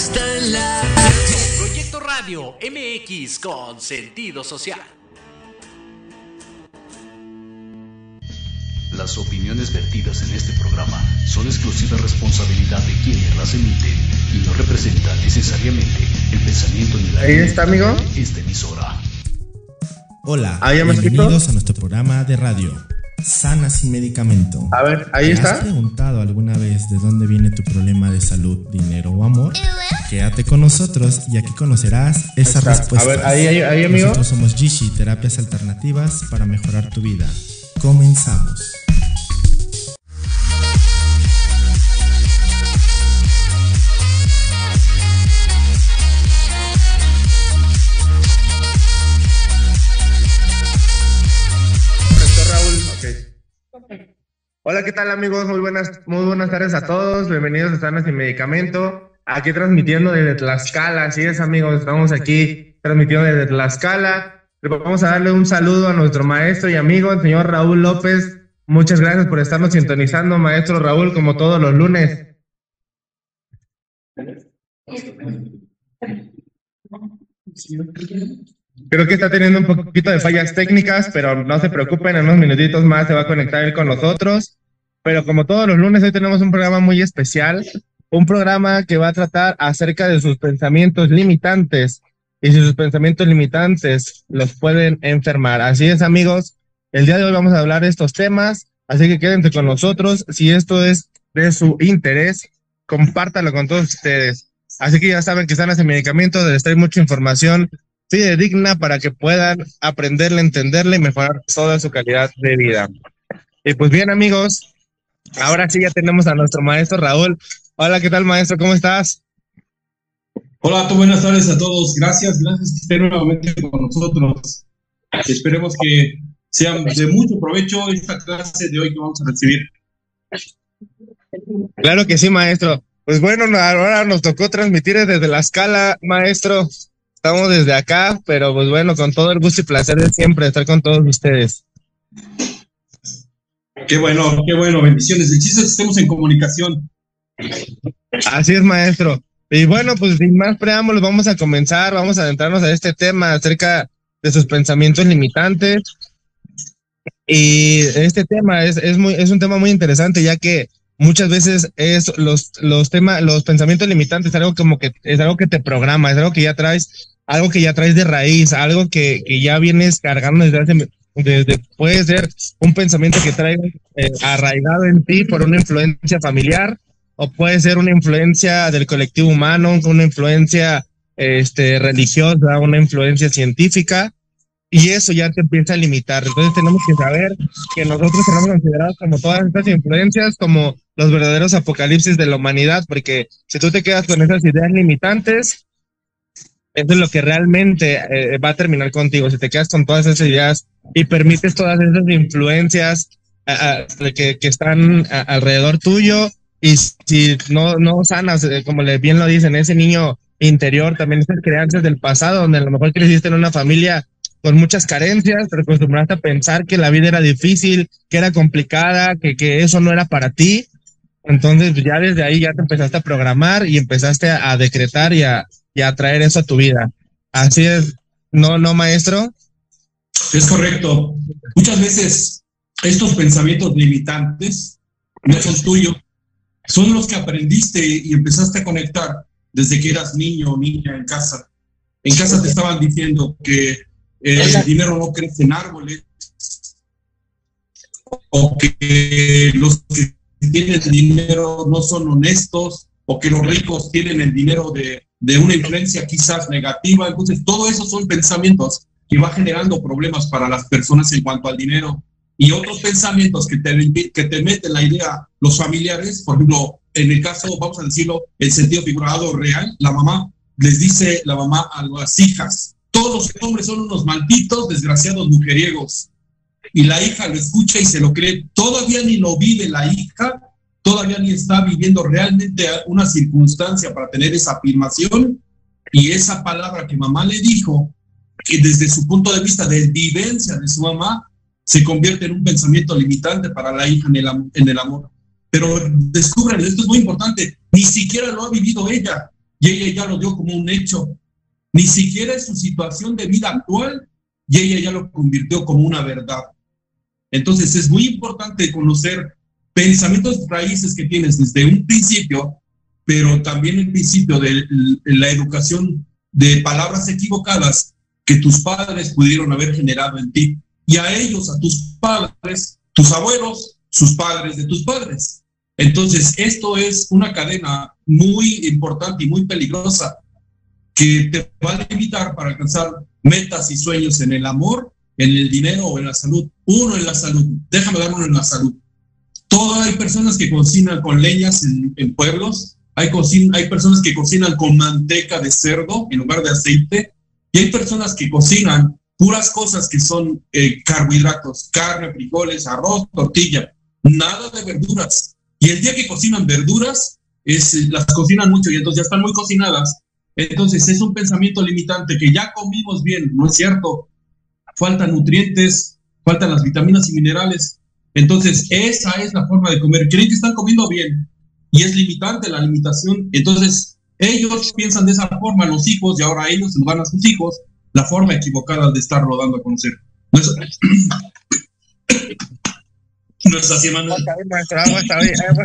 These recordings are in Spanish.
está la... Proyecto Radio MX con sentido social. Las opiniones vertidas en este programa son exclusiva responsabilidad de quienes las emiten y no representan necesariamente el pensamiento ni la... ¿Ahí está, amigo? Esta emisora. Hola, ah, bienvenidos a nuestro programa de radio Sana sin medicamento. A ver, ahí ¿Te está. ¿Has preguntado alguna vez de dónde viene tu problema de salud, dinero o amor? Quédate con nosotros y aquí conocerás esas está. A respuestas. ver, ahí, ahí, ahí, amigo. Nosotros somos Gishi, terapias alternativas para mejorar tu vida. Comenzamos. Hola, ¿qué tal amigos? Muy buenas, muy buenas tardes a todos. Bienvenidos a Sanas sin Medicamento. Aquí transmitiendo desde Tlaxcala. Así es, amigos. Estamos aquí transmitiendo desde Tlaxcala. Vamos a darle un saludo a nuestro maestro y amigo, el señor Raúl López. Muchas gracias por estarnos sintonizando, maestro Raúl, como todos los lunes. Creo que está teniendo un poquito de fallas técnicas, pero no se preocupen, en unos minutitos más se va a conectar él con nosotros. Pero como todos los lunes, hoy tenemos un programa muy especial, un programa que va a tratar acerca de sus pensamientos limitantes y si sus pensamientos limitantes los pueden enfermar. Así es, amigos, el día de hoy vamos a hablar de estos temas, así que quédense con nosotros. Si esto es de su interés, compártalo con todos ustedes. Así que ya saben que están en medicamentos, les trae mucha información fidedigna para que puedan aprenderle, entenderle y mejorar toda su calidad de vida. Y pues bien, amigos, ahora sí ya tenemos a nuestro maestro Raúl. Hola, ¿qué tal, maestro? ¿Cómo estás? Hola, tú, buenas tardes a todos. Gracias, gracias que estén nuevamente con nosotros. Esperemos que sea de mucho provecho esta clase de hoy que vamos a recibir. Claro que sí, maestro. Pues bueno, ahora nos tocó transmitir desde la escala, maestro. Estamos desde acá, pero pues bueno, con todo el gusto y placer de siempre estar con todos ustedes. Qué bueno, qué bueno, bendiciones. El chiste es que estemos en comunicación. Así es, maestro. Y bueno, pues sin más preámbulos, vamos a comenzar, vamos a adentrarnos a este tema acerca de sus pensamientos limitantes. Y este tema es, es, muy, es un tema muy interesante, ya que muchas veces es los, los temas, los pensamientos limitantes, algo como que es algo que te programa, es algo que ya traes, algo que ya traes de raíz, algo que, que ya vienes cargando desde hace, desde, puede ser un pensamiento que trae eh, arraigado en ti por una influencia familiar, o puede ser una influencia del colectivo humano, una influencia este, religiosa, una influencia científica, y eso ya te empieza a limitar. Entonces tenemos que saber que nosotros tenemos considerados como todas estas influencias como los verdaderos apocalipsis de la humanidad, porque si tú te quedas con esas ideas limitantes, eso es lo que realmente eh, va a terminar contigo. Si te quedas con todas esas ideas y permites todas esas influencias a, a, que, que, están a, alrededor tuyo, y si no, no sanas, eh, como bien lo dicen, ese niño interior, también esas creencias del pasado, donde a lo mejor creciste en una familia con muchas carencias, te acostumbraste a pensar que la vida era difícil, que era complicada, que, que eso no era para ti. Entonces ya desde ahí ya te empezaste a programar y empezaste a, a decretar y a, y a traer eso a tu vida. Así es, ¿no, no, maestro? Es correcto. Muchas veces estos pensamientos limitantes no son tuyos, son los que aprendiste y empezaste a conectar desde que eras niño o niña en casa. En casa te estaban diciendo que eh, el dinero no crece en árboles o que los que tienen dinero no son honestos o que los ricos tienen el dinero de, de una influencia quizás negativa. Entonces, todo eso son pensamientos que va generando problemas para las personas en cuanto al dinero. Y otros pensamientos que te, que te meten la idea los familiares, por ejemplo, en el caso, vamos a decirlo, el sentido figurado real, la mamá les dice la mamá a las hijas, todos los hombres son unos malditos, desgraciados mujeriegos. Y la hija lo escucha y se lo cree. Todavía ni lo vive la hija, todavía ni está viviendo realmente una circunstancia para tener esa afirmación. Y esa palabra que mamá le dijo, que desde su punto de vista de vivencia de su mamá, se convierte en un pensamiento limitante para la hija en el, amor. Pero descubren, esto es muy importante, ni siquiera lo ha vivido ella y ella ya lo dio como un hecho. Ni siquiera es su situación de vida actual y ella ya lo convirtió como una verdad. Entonces es muy importante conocer pensamientos raíces que tienes desde un principio, pero también el principio de la educación de palabras equivocadas que tus padres pudieron haber generado en ti. Y a ellos, a tus padres, tus abuelos, sus padres de tus padres. Entonces, esto es una cadena muy importante y muy peligrosa que te va a limitar para alcanzar metas y sueños en el amor, en el dinero o en la salud. Uno en la salud. Déjame dar uno en la salud. Todo hay personas que cocinan con leñas en, pueblos. Hay, hay personas que cocinan con manteca de cerdo en lugar de aceite. Y hay personas que cocinan puras cosas que son eh, carbohidratos, carne, frijoles, arroz, tortilla, nada de verduras. Y el día que cocinan verduras, es, las cocinan mucho y entonces ya están muy cocinadas. Entonces es un pensamiento limitante que ya comimos bien, ¿no es cierto? Faltan nutrientes, faltan las vitaminas y minerales. Entonces esa es la forma de comer. Creen que están comiendo bien y es limitante la limitación. Entonces ellos piensan de esa forma, los hijos, y ahora ellos se van a sus hijos la forma equivocada de estarlo dando a conocer. No es, no es así, Manuel. Está bien, maestro, agua está agua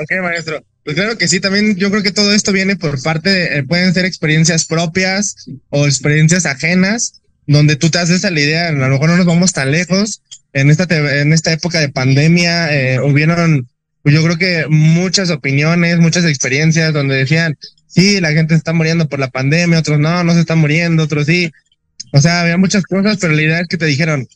ok, maestro. Pues claro que sí, también yo creo que todo esto viene por parte, de, eh, pueden ser experiencias propias o experiencias ajenas, donde tú te haces a la idea, a lo mejor no nos vamos tan lejos. En esta, en esta época de pandemia eh, hubieron, yo creo que muchas opiniones, muchas experiencias donde decían, sí, la gente está muriendo por la pandemia, otros no, no se están muriendo, otros sí. O sea, había muchas cosas, pero la idea es que te dijeron,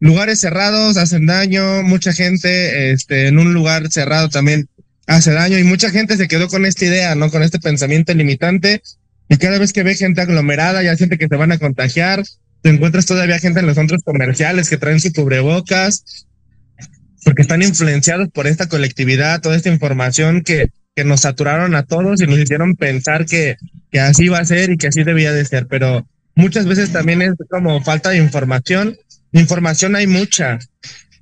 lugares cerrados hacen daño, mucha gente este, en un lugar cerrado también hace daño y mucha gente se quedó con esta idea, ¿no? Con este pensamiento limitante y cada vez que ve gente aglomerada ya siente que se van a contagiar, te encuentras todavía gente en los centros comerciales que traen su cubrebocas porque están influenciados por esta colectividad, toda esta información que que nos saturaron a todos y nos hicieron pensar que, que así iba a ser y que así debía de ser, pero muchas veces también es como falta de información. Información hay mucha,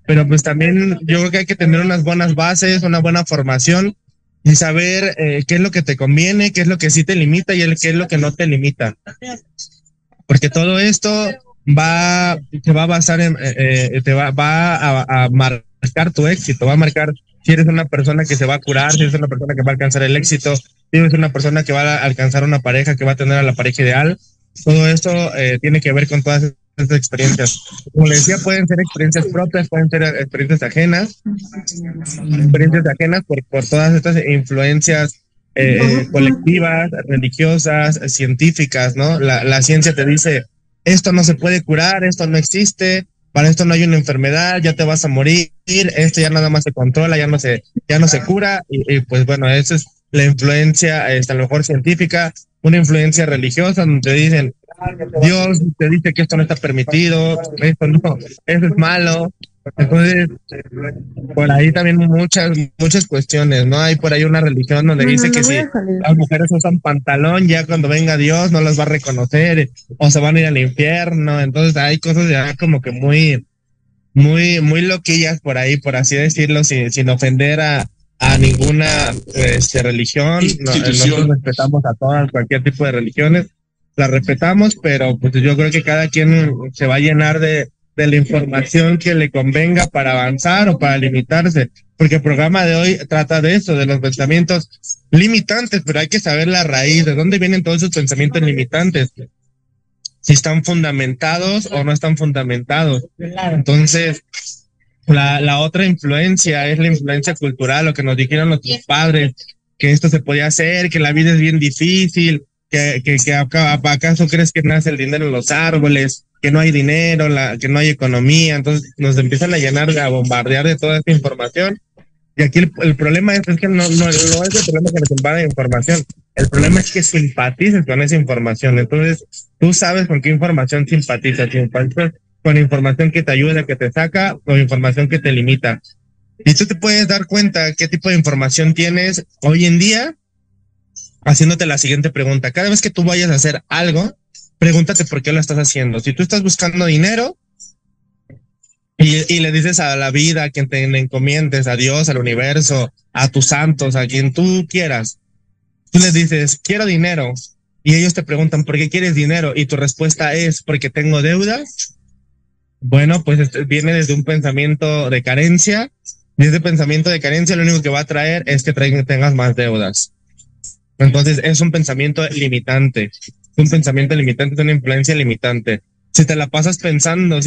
pero pues también yo creo que hay que tener unas buenas bases, una buena formación y saber eh, qué es lo que te conviene, qué es lo que sí te limita y el, qué es lo que no te limita. Porque todo esto va, se va a basar eh, eh, te va, va a, marcar tu éxito, va a marcar si eres una persona que se va a curar, si eres una persona que va a alcanzar el éxito, si eres una persona que va a alcanzar una pareja, que va a tener a la pareja ideal, todo esto eh, tiene que ver con todas experiencias. Como les decía, pueden ser experiencias propias, pueden ser experiencias ajenas, experiencias ajenas por, por todas estas influencias eh, colectivas, religiosas, científicas, ¿no? La, la ciencia te dice, esto no se puede curar, esto no existe, para esto no hay una enfermedad, ya te vas a morir, esto ya nada más se controla, ya no se, ya no se cura, y, pues bueno, esa es la influencia, este, a lo mejor científica, una influencia religiosa, donde te dicen, Dios te dice que esto no está permitido, esto no, eso es malo. Entonces, por ahí también muchas, muchas cuestiones, ¿no? Hay por ahí una religión donde dice que si las mujeres usan pantalón, ya cuando venga Dios no las va a reconocer o se van a ir al infierno. Entonces hay cosas ya como que muy, muy, muy loquillas por ahí, por así decirlo, sin, sin ofender a, a ninguna este, religión. nosotros respetamos a todas, cualquier tipo de religiones la respetamos, pero pues yo creo que cada quien se va a llenar de, de la información que le convenga para avanzar o para limitarse, porque el programa de hoy trata de eso, de los pensamientos limitantes, pero hay que saber la raíz, de dónde vienen todos esos pensamientos limitantes, si están fundamentados o no están fundamentados. Entonces, la, la otra influencia es la influencia cultural, lo que nos dijeron nuestros padres, que esto se podía hacer, que la vida es bien difícil, que, que, que acaso crees que nace el dinero en los árboles, que no hay dinero, la, que no hay economía, entonces nos empiezan a llenar, a bombardear de toda esta información. Y aquí el, problema es, que no, no, no, es el problema que les de información, el problema es que simpatices con esa información. Entonces, tú sabes con qué información simpatizas, simpatizas con información que te ayuda, que te saca, o información que te limita. Y tú te puedes dar cuenta qué tipo de información tienes hoy en día haciéndote la siguiente pregunta. Cada vez que tú vayas a hacer algo, pregúntate por qué lo estás haciendo. Si tú estás buscando dinero y, le dices a la vida, a quien te encomiendes, a Dios, al universo, a tus santos, a quien tú quieras, tú les dices, quiero dinero. Y ellos te preguntan, ¿por qué quieres dinero? Y tu respuesta es, porque tengo deudas. Bueno, pues este, viene desde un pensamiento de carencia. Y ese pensamiento de carencia lo único que va a traer es que tengas más deudas. Entonces es un pensamiento limitante, un pensamiento limitante, una influencia limitante. si te la pasas pensando,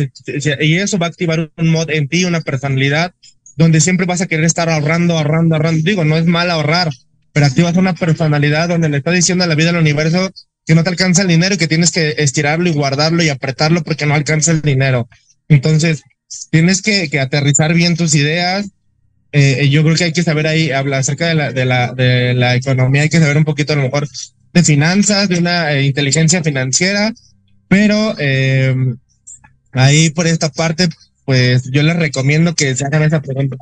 y eso va a activar un mod en ti, una personalidad, donde siempre vas a querer estar ahorrando, ahorrando, ahorrando. Digo, no es mal ahorrar, pero activas una personalidad donde le está diciendo a la vida del universo que no te alcanza el dinero y que tienes que estirarlo y guardarlo y apretarlo porque no alcanza el dinero. Entonces, tienes que aterrizar bien tus ideas. Eh, yo creo que hay que saber ahí, hablar acerca de la, de, la, de la economía, hay que saber un poquito a lo mejor de finanzas, de una eh, inteligencia financiera, pero eh, ahí por esta parte, pues yo les recomiendo que se hagan esa pregunta.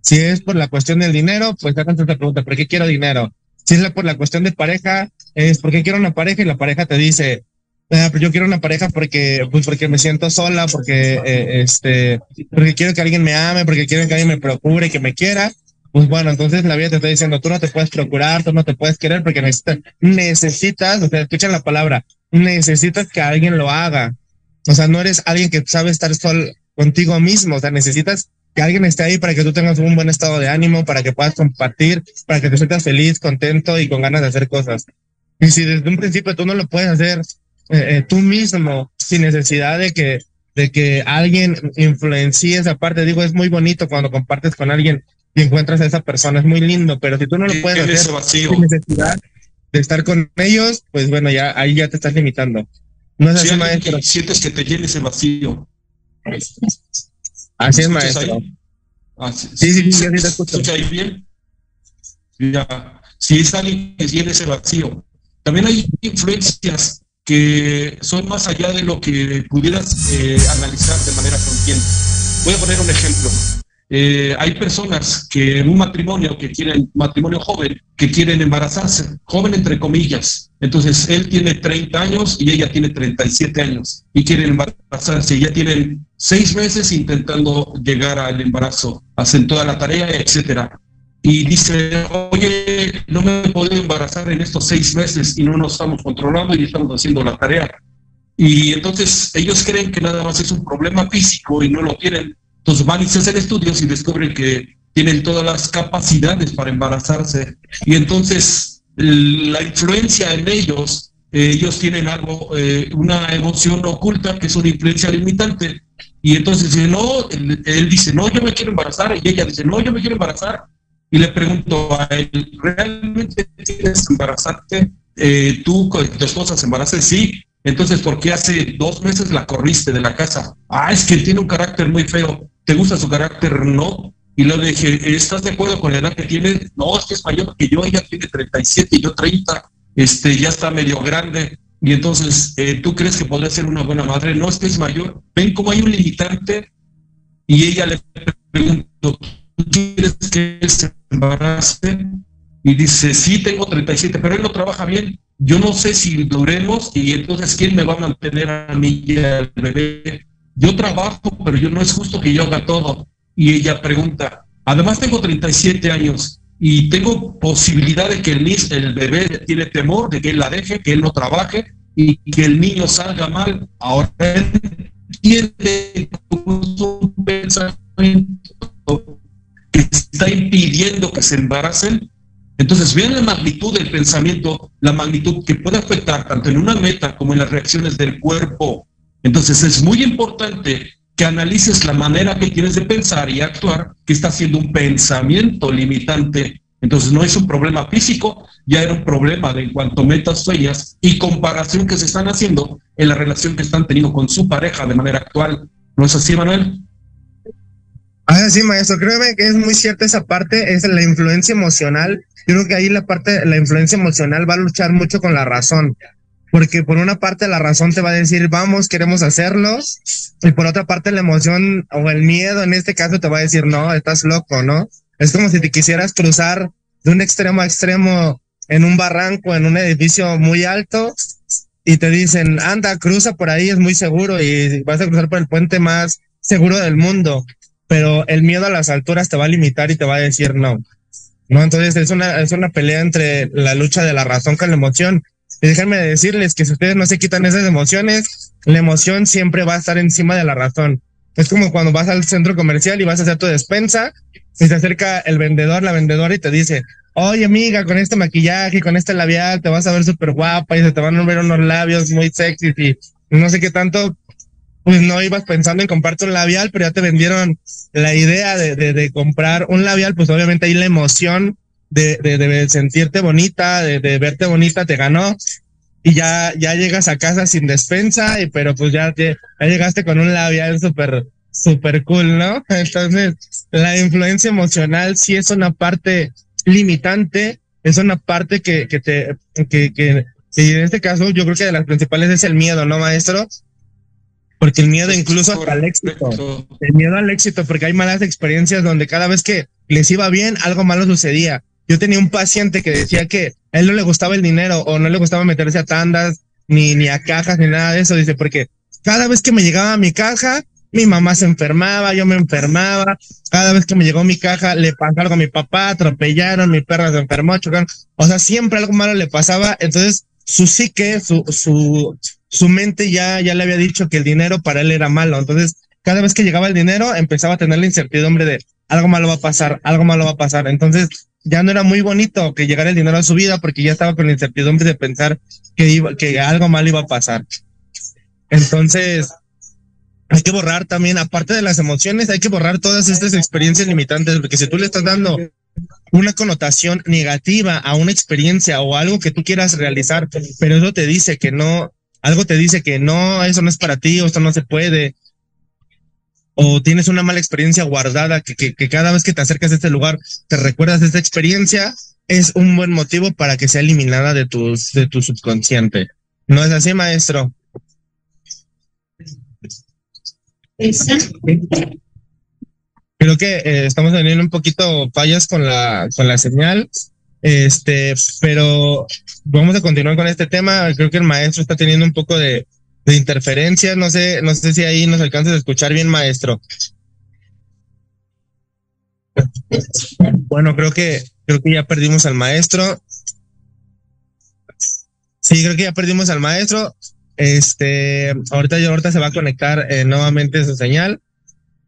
Si es por la cuestión del dinero, pues hagan esa pregunta, ¿por qué quiero dinero? Si es por la cuestión de pareja, es ¿por qué quiero una pareja? Y la pareja te dice, "Ah, yo quiero una pareja porque, pues porque me siento sola, porque, eh, este, porque quiero que alguien me ame, porque quiero que alguien me procure, que me quiera. Pues bueno, entonces la vida te está diciendo, tú no te puedes procurar, tú no te puedes querer porque necesitas, necesitas, o sea, escuchan la palabra, necesitas que alguien lo haga. O sea, no eres alguien que sabe estar sol contigo mismo, o sea, necesitas que alguien esté ahí para que tú tengas un buen estado de ánimo, para que puedas compartir, para que te sientas feliz, contento y con ganas de hacer cosas. Y si desde un principio tú no lo puedes hacer eh, tú mismo, sin necesidad de que, de que alguien influencie esa parte, digo, es muy bonito cuando compartes con alguien y encuentras a esa persona, es muy lindo, pero si tú no lo puedes hacer vacío. sin necesidad de estar con ellos, pues bueno, ya ahí ya te estás limitando. No es Si así, maestro. que sientes que te llena ese vacío. Así es, ¿Escuchas maestro. ahí? Ah, sí, Sí, sí, sí, ¿Se yo sí te escucho. escucha ahí bien? Ya. Si es alguien que llena ese vacío. También hay influencias que son más allá de lo que pudieras eh, analizar de manera consciente. Voy a poner un ejemplo. Eh, hay personas que en un matrimonio que quieren, matrimonio joven, que quieren embarazarse, joven entre comillas. Entonces, él tiene 30 años y ella tiene 37 años y quieren embarazarse. Ya tienen seis meses intentando llegar al embarazo, hacen toda la tarea, etcétera. Y dice, oye, no me puedo embarazar en estos seis meses y no nos estamos controlando y estamos haciendo la tarea. Y entonces ellos creen que nada más es un problema físico y no lo tienen. Entonces van y se hacen estudios y descubren que tienen todas las capacidades para embarazarse. Y entonces la influencia en ellos, eh, ellos tienen algo, eh, una emoción oculta que es una influencia limitante. Y entonces dice, no, él, él dice, no, yo me quiero embarazar. Y ella dice, no, yo me quiero embarazar. Y le pregunto a él, ¿realmente quieres embarazarte? Eh, ¿Tú, tu esposa se embaraza? Sí. Entonces, ¿por qué hace dos meses la corriste de la casa? Ah, es que tiene un carácter muy feo. ¿Te gusta su carácter? No. Y le dije, ¿estás de acuerdo con la edad que tiene? No, es que es mayor que yo, ella tiene 37 y yo 30. Este, ya está medio grande. Y entonces, eh, ¿tú crees que podría ser una buena madre? No, es que es mayor. Ven cómo hay un limitante. Y ella le preguntó, ¿tú quieres que él se embarace? Y dice, sí, tengo 37, pero él no trabaja bien. Yo no sé si duremos y entonces ¿quién me va a mantener a mí y al bebé? Yo trabajo, pero yo no es justo que yo haga todo. Y ella pregunta, además tengo 37 años y tengo posibilidad de que el, el bebé tiene temor de que él la deje, que él no trabaje y que el niño salga mal. Ahora cómo es un pensamiento que está impidiendo que se embaracen. Entonces, vean la magnitud del pensamiento, la magnitud que puede afectar tanto en una meta como en las reacciones del cuerpo. Entonces, es muy importante que analices la manera que tienes de pensar y actuar, que está siendo un pensamiento limitante. Entonces, no es un problema físico, ya era un problema de en cuanto metas sueñas y comparación que se están haciendo en la relación que están teniendo con su pareja de manera actual. ¿No es así, Manuel? Ah, sí, maestro, créeme que es muy cierta esa parte, es la influencia emocional. Yo creo que ahí la parte, la influencia emocional va a luchar mucho con la razón, porque por una parte la razón te va a decir, vamos, queremos hacerlo, y por otra parte la emoción o el miedo en este caso te va a decir, no, estás loco, ¿no? Es como si te quisieras cruzar de un extremo a extremo en un barranco, en un edificio muy alto, y te dicen, anda, cruza por ahí, es muy seguro, y vas a cruzar por el puente más seguro del mundo pero el miedo a las alturas te va a limitar y te va a decir no. ¿No? Entonces es una, es una pelea entre la lucha de la razón con la emoción. Y déjenme decirles que si ustedes no se quitan esas emociones, la emoción siempre va a estar encima de la razón. Es como cuando vas al centro comercial y vas a hacer tu despensa y se acerca el vendedor, la vendedora y te dice, oye amiga, con este maquillaje, con este labial, te vas a ver súper guapa y se te van a ver unos labios muy sexy y no sé qué tanto. Pues no ibas pensando en comprarte un labial, pero ya te vendieron la idea de, comprar un labial, pues obviamente ahí la emoción de, sentirte bonita, de, verte bonita te ganó y ya, ya llegas a casa sin despensa, pero pues ya, ya llegaste con un labial súper, súper cool, ¿no? Entonces, la influencia emocional sí es una parte limitante, es una parte que, que te, que, que en este caso yo creo que de las principales es el miedo, ¿no, maestro? Porque el miedo incluso hasta el éxito. El miedo al éxito, porque hay malas experiencias donde cada vez que les iba bien, algo malo sucedía. Yo tenía un paciente que decía que a él no le gustaba el dinero o no le gustaba meterse a tandas, ni, ni a cajas, ni nada de eso. Dice, porque cada vez que me llegaba a mi caja, mi mamá se enfermaba, yo me enfermaba. Cada vez que me llegó mi caja, le pasó algo a mi papá, atropellaron, mi perra se enfermó, chocaron. O sea, siempre algo malo le pasaba. Entonces, su psique, su, su, su mente ya, ya le había dicho que el dinero para él era malo. Entonces, cada vez que llegaba el dinero, empezaba a tener la incertidumbre de algo malo va a pasar, algo malo va a pasar. Entonces, ya no era muy bonito que llegara el dinero a su vida porque ya estaba con la incertidumbre de pensar que iba, que algo malo iba a pasar. Entonces, hay que borrar también, aparte de las emociones, hay que borrar todas estas experiencias limitantes, porque si tú le estás dando una connotación negativa a una experiencia o algo que tú quieras realizar, pero eso te dice que no, algo te dice que no, eso no es para ti, o esto no se puede, o tienes una mala experiencia guardada que, cada vez que te acercas a este lugar te recuerdas de esta experiencia, es un buen motivo para que sea eliminada de tu, de tu subconsciente. ¿No es así, maestro? Creo que eh, estamos teniendo un poquito fallas con la, con la señal. Este, pero vamos a continuar con este tema. Creo que el maestro está teniendo un poco de, de interferencia. No sé, no sé si ahí nos alcanzas a escuchar bien, maestro. Bueno, creo que creo que ya perdimos al maestro. Sí, creo que ya perdimos al maestro. Este, ahorita ya ahorita se va a conectar eh, nuevamente su señal.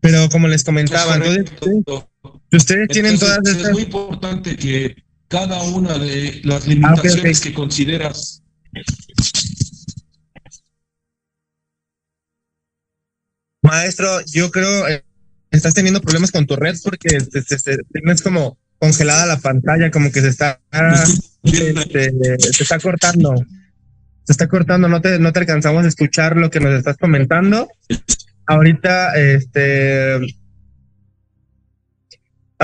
Pero como les comentaba, entonces, si ustedes tienen todas estas Es muy importante que cada una de las Ah, limitaciones que consideras Maestro, yo creo eh, estás teniendo problemas con tu red porque te- te- te- tienes como congelada la pantalla, como que se está este, se está cortando. Se está cortando, no te, no te alcanzamos a escuchar lo que nos estás comentando. Ahorita, este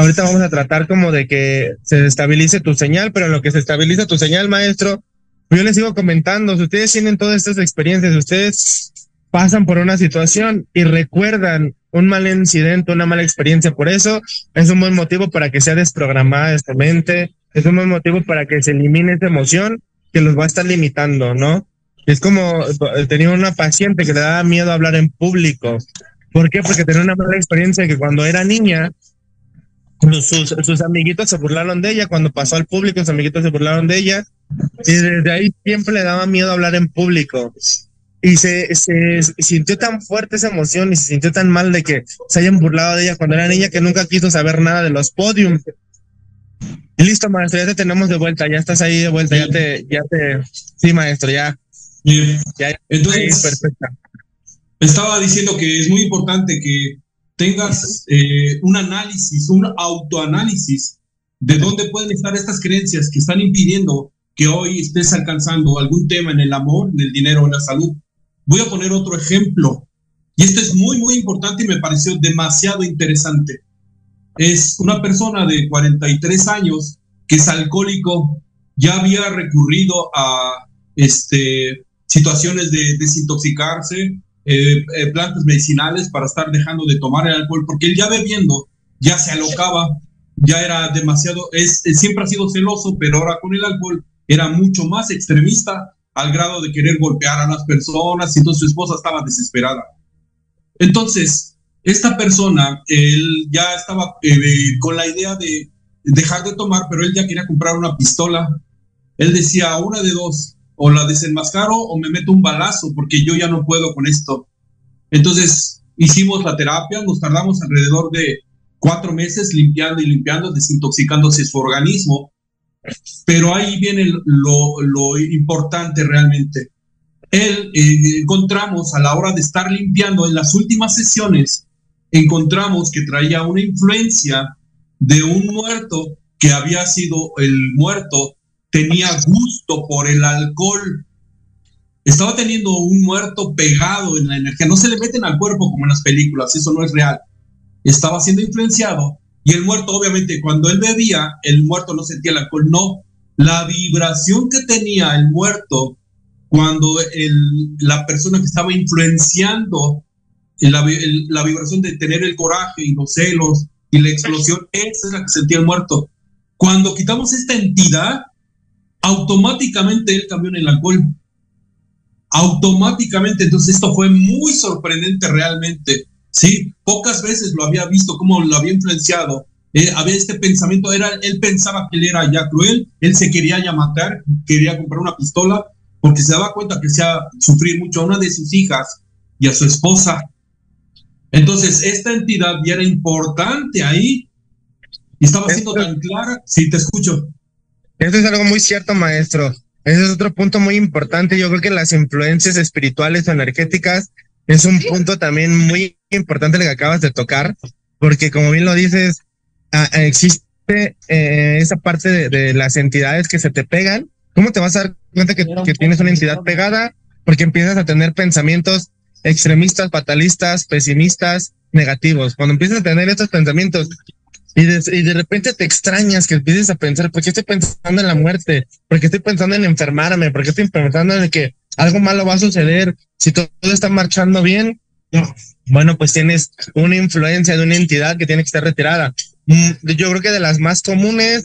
ahorita vamos a tratar como de que se estabilice tu señal, pero lo que se estabiliza tu señal, maestro, yo les sigo comentando, si ustedes tienen todas estas experiencias, si ustedes pasan por una situación y recuerdan un mal incidente, una mala experiencia por eso, es un buen motivo para que sea desprogramada esta mente, es un buen motivo para que se elimine esa emoción que los va a estar limitando, ¿no? Es como eh, tenía una paciente que le daba miedo hablar en público. ¿Por qué? Porque tenía una mala experiencia que cuando era niña, sus, sus amiguitos se burlaron de ella, cuando pasó al público, sus amiguitos se burlaron de ella, y desde ahí siempre le daba miedo hablar en público. Y se, se sintió tan fuerte esa emoción y se sintió tan mal de que se hayan burlado de ella cuando era niña que nunca quiso saber nada de los podiums. Y listo, maestro, ya te tenemos de vuelta, ya estás ahí de vuelta, ya te, ya te, sí, maestro, ya, Bien. ya, Entonces, sí, perfecta. estaba diciendo que es muy importante que tengas eh, un análisis, un autoanálisis de dónde pueden estar estas creencias que están impidiendo que hoy estés alcanzando algún tema en el amor, en el dinero, en la salud. Voy a poner otro ejemplo. Y esto es muy, muy importante y me pareció demasiado interesante. Es una persona de 43 años que es alcohólico, ya había recurrido a este, situaciones de desintoxicarse, eh, eh, plantas medicinales para estar dejando de tomar el alcohol, porque él ya bebiendo ya se alocaba, ya era demasiado, es, es- siempre ha sido celoso, pero ahora con el alcohol era mucho más extremista al grado de querer golpear a las personas y entonces su esposa estaba desesperada. Entonces, esta persona, él ya estaba eh, con la idea de dejar de tomar, pero él ya quería comprar una pistola. Él decía, una de dos, o la desenmascaro o me meto un balazo porque yo ya no puedo con esto. Entonces, hicimos la terapia, nos tardamos alrededor de cuatro meses limpiando y limpiando, desintoxicándose su organismo. Pero ahí viene lo, lo importante realmente. él eh, encontramos a la hora de estar limpiando en las últimas sesiones, encontramos que traía una influencia de un muerto que había sido el muerto, tenía gusto por el alcohol. Estaba teniendo un muerto pegado en la energía. No se le meten al cuerpo como en las películas, eso no es real. Estaba siendo influenciado y el muerto, obviamente, cuando él bebía, el muerto no sentía el alcohol. No, la vibración que tenía el muerto cuando la persona que estaba influenciando la, la, vibración de tener el coraje y los celos y la explosión, esa es la que sentía el muerto. Cuando quitamos esta entidad, automáticamente él cambió en el alcohol. Automáticamente, entonces esto fue muy sorprendente realmente. Sí, pocas veces lo había visto, cómo lo había influenciado. Eh, había este pensamiento, era, él pensaba que él era ya cruel, él se quería ya matar, quería comprar una pistola, porque se daba cuenta que hacía sufrir mucho a una de sus hijas y a su esposa. Entonces, esta entidad ya era importante ahí y estaba siendo tan clara. Sí, te escucho. Eso es algo muy cierto, maestro. Ese es otro punto muy importante. Yo creo que las influencias espirituales o energéticas es un punto también muy importante el que acabas de tocar, porque como bien lo dices, existe eh, esa parte de, de, las entidades que se te pegan. ¿Cómo te vas a dar cuenta que, que tienes una entidad pegada? Porque empiezas a tener pensamientos extremistas, fatalistas, pesimistas, negativos. Cuando empiezas a tener estos pensamientos y de, repente te extrañas que empieces a pensar, ¿por qué estoy pensando en la muerte? ¿Por qué estoy pensando en enfermarme? ¿Por qué estoy pensando en que algo malo va a suceder? Si todo está marchando bien, bueno, pues tienes una influencia de una entidad que tiene que estar retirada. Mm, yo creo que de las más comunes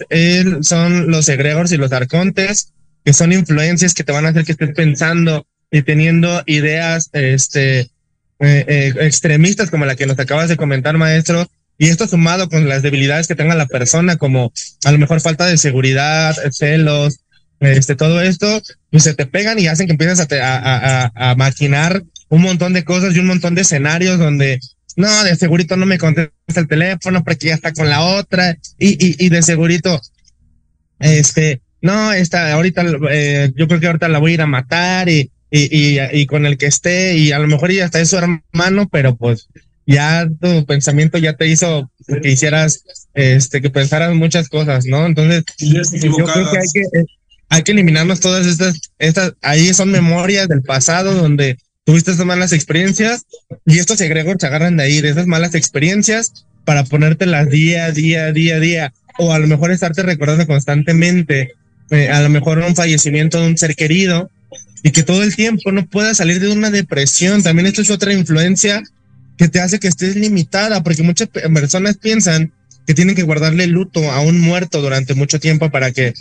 son los egregores y los arcontes, que son influencias que te van a hacer que estés pensando y teniendo ideas este, eh, eh, extremistas como la que nos acabas de comentar, maestro, y esto sumado con las debilidades que tenga la persona, como a lo mejor falta de seguridad, celos, este, todo esto, pues se te pegan y hacen que empieces a, a, a, a maquinar un montón de cosas y un montón de escenarios donde no, de segurito no me contesta el teléfono porque ya está con la otra. Y, y, y de segurito, este, no, está, ahorita, eh, yo creo que ahorita la voy a ir a matar y, y, y, y con el que esté y a lo mejor ya está es su hermano, pero pues ya tu pensamiento ya te hizo que hicieras, este, que pensaras muchas cosas, ¿no? Entonces, yo creo que hay que, eh, hay que eliminarnos todas estas, estas, ahí son memorias del pasado donde tuviste esas malas experiencias y estos egregores se agarran de ahí, de esas malas experiencias para ponértelas día, día, día, día, o a lo mejor estarte recordando constantemente, eh, a lo mejor un fallecimiento de un ser querido y que todo el tiempo no puedas salir de una depresión. También esto es otra influencia que te hace que estés limitada, porque muchas personas piensan que tienen que guardarle luto a un muerto durante mucho tiempo para que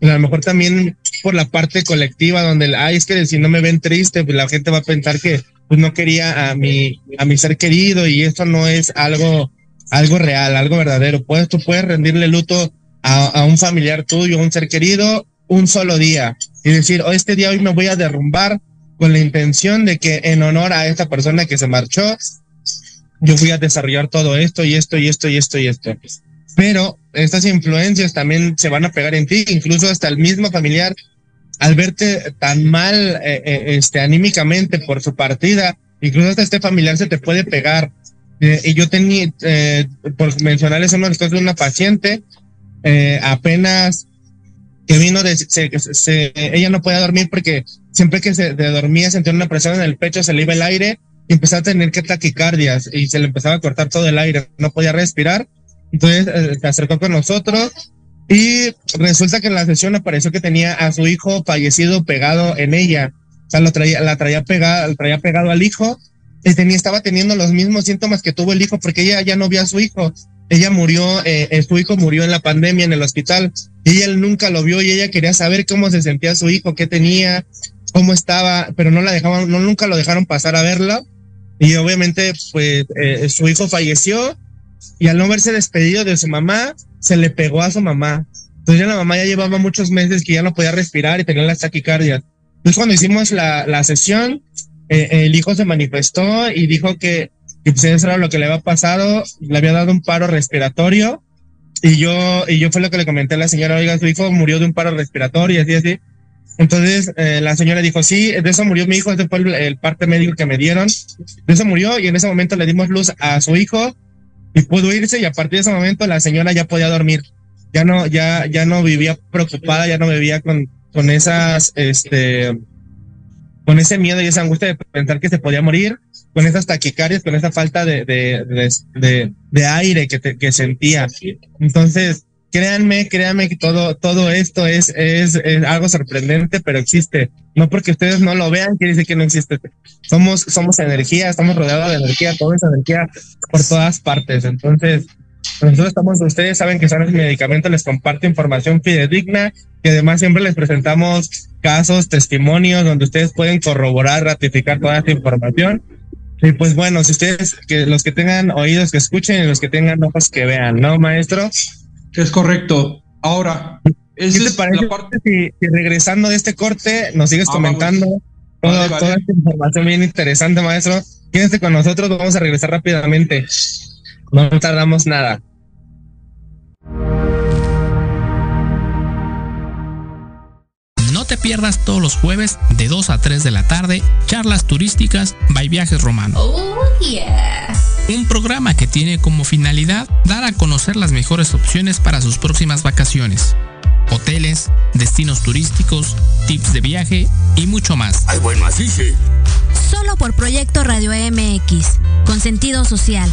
a lo mejor también por la parte colectiva donde ay es que si no me ven triste pues la gente va a pensar que pues no quería a mi a mi ser querido y esto no es algo algo real algo verdadero puedes tú puedes rendirle luto a, a un familiar tuyo un ser querido un solo día y decir oh, este día hoy me voy a derrumbar con la intención de que en honor a esta persona que se marchó yo voy a desarrollar todo esto y esto y esto y esto y esto pero estas influencias también se van a pegar en ti, incluso hasta el mismo familiar, al verte tan mal eh, eh, este, anímicamente por su partida, incluso hasta este familiar se te puede pegar. Eh, y yo tenía, eh, por mencionarles una de una paciente, eh, apenas que vino de, se, se, ella no podía dormir porque siempre que se dormía sentía una presión en el pecho, se le iba el aire empezaba a tener que taquicardias y se le empezaba a cortar todo el aire, no podía respirar entonces eh, se acercó con nosotros y resulta que en la sesión apareció que tenía a su hijo fallecido pegado en ella. O sea, lo traía, la traía pegada, traía pegado al hijo y tenía, estaba teniendo los mismos síntomas que tuvo el hijo porque ella ya no vio a su hijo. Ella murió, eh, eh, su hijo murió en la pandemia en el hospital y ella nunca lo vio y ella quería saber cómo se sentía su hijo, qué tenía, cómo estaba, pero no la dejaban, no nunca lo dejaron pasar a verla. Y obviamente, pues, eh, su hijo falleció y al no verse despedido de su mamá, se le pegó a su mamá. Entonces ya la mamá ya llevaba muchos meses que ya no podía respirar y tenía las taquicardias. Entonces cuando hicimos la, la sesión, eh, el hijo se manifestó y dijo que, que pues eso era lo que le había pasado, le había dado un paro respiratorio y yo, y yo fue lo que le comenté a la señora, oiga, su hijo murió de un paro respiratorio y así, así. Entonces eh, la señora dijo, sí, de eso murió mi hijo, este fue el, el parte médico que me dieron, de eso murió y en ese momento le dimos luz a su hijo y pudo irse y a partir de ese momento la señora ya podía dormir, ya no, ya, ya no vivía preocupada, ya no vivía con, con esas, este, con ese miedo y esa angustia de pensar que se podía morir, con esas taquicardias, con esa falta de, de, de, de, aire que, te- que sentía. Entonces, créanme, créanme que todo, todo esto es, es, es algo sorprendente, pero existe. No porque ustedes no lo vean, quiere decir que no existe. Somos, somos energía, estamos rodeados de energía, toda esa energía por todas partes. Entonces, nosotros estamos, ustedes saben que son medicamentos, les comparto información fidedigna, que además siempre les presentamos casos, testimonios, donde ustedes pueden corroborar, ratificar toda esta información. Y pues bueno, si ustedes, que los que tengan oídos que escuchen y los que tengan ojos que vean, ¿no, maestro? Es correcto. Ahora, ¿Qué te parece la parte. si, si regresando de este corte nos sigues Ah, comentando todo- Vale, vale. toda esta información bien interesante, maestro? Quédense con nosotros, vamos a regresar rápidamente. No tardamos nada. No te pierdas todos los jueves de 2 a 3 de la tarde charlas turísticas by Viajes Romano. Oh, yeah. Un programa que tiene como finalidad dar a conocer las mejores opciones para sus próximas vacaciones. Hoteles, destinos turísticos, tips de viaje y mucho más. Ay, bueno, así sí. Solo por Proyecto Radio MX, con sentido social.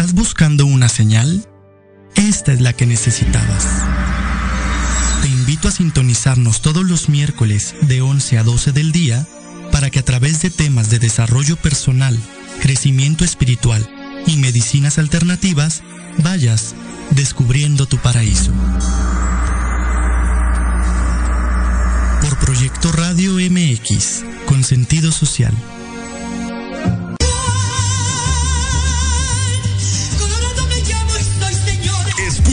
¿Estás buscando una señal? Esta es la que necesitabas. Te invito a sintonizarnos todos los miércoles de 11 a 12 del día para que a través de temas de desarrollo personal, crecimiento espiritual y medicinas alternativas vayas descubriendo tu paraíso. Por Proyecto Radio MX, con sentido social.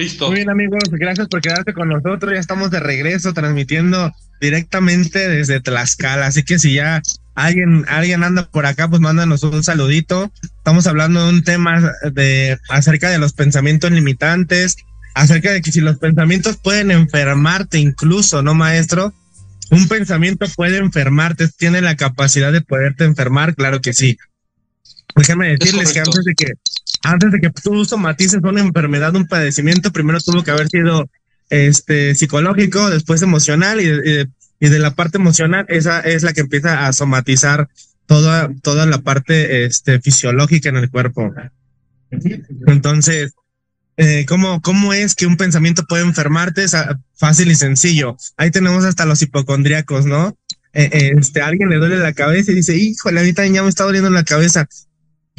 Listo. Muy bien amigos, gracias por quedarte con nosotros. Ya estamos de regreso transmitiendo directamente desde Tlaxcala. Así que si ya alguien, alguien anda por acá, pues mándanos un saludito. Estamos hablando de un tema de acerca de los pensamientos limitantes, acerca de que si los pensamientos pueden enfermarte incluso, ¿no, maestro? Un pensamiento puede enfermarte, tiene la capacidad de poderte enfermar, claro que sí. Déjame decirles que antes de que antes de que tú somatices una enfermedad, un padecimiento, primero tuvo que haber sido este psicológico, después emocional y, y- y de la parte emocional esa es la que empieza a somatizar toda toda la parte este fisiológica en el cuerpo. Entonces, eh, ¿cómo, ¿cómo es que un pensamiento puede enfermarte? Es ah, fácil y sencillo. Ahí tenemos hasta los hipocondríacos, ¿no? Eh, eh, este, a alguien le duele la cabeza y dice, híjole, a mí también ya me está doliendo la cabeza.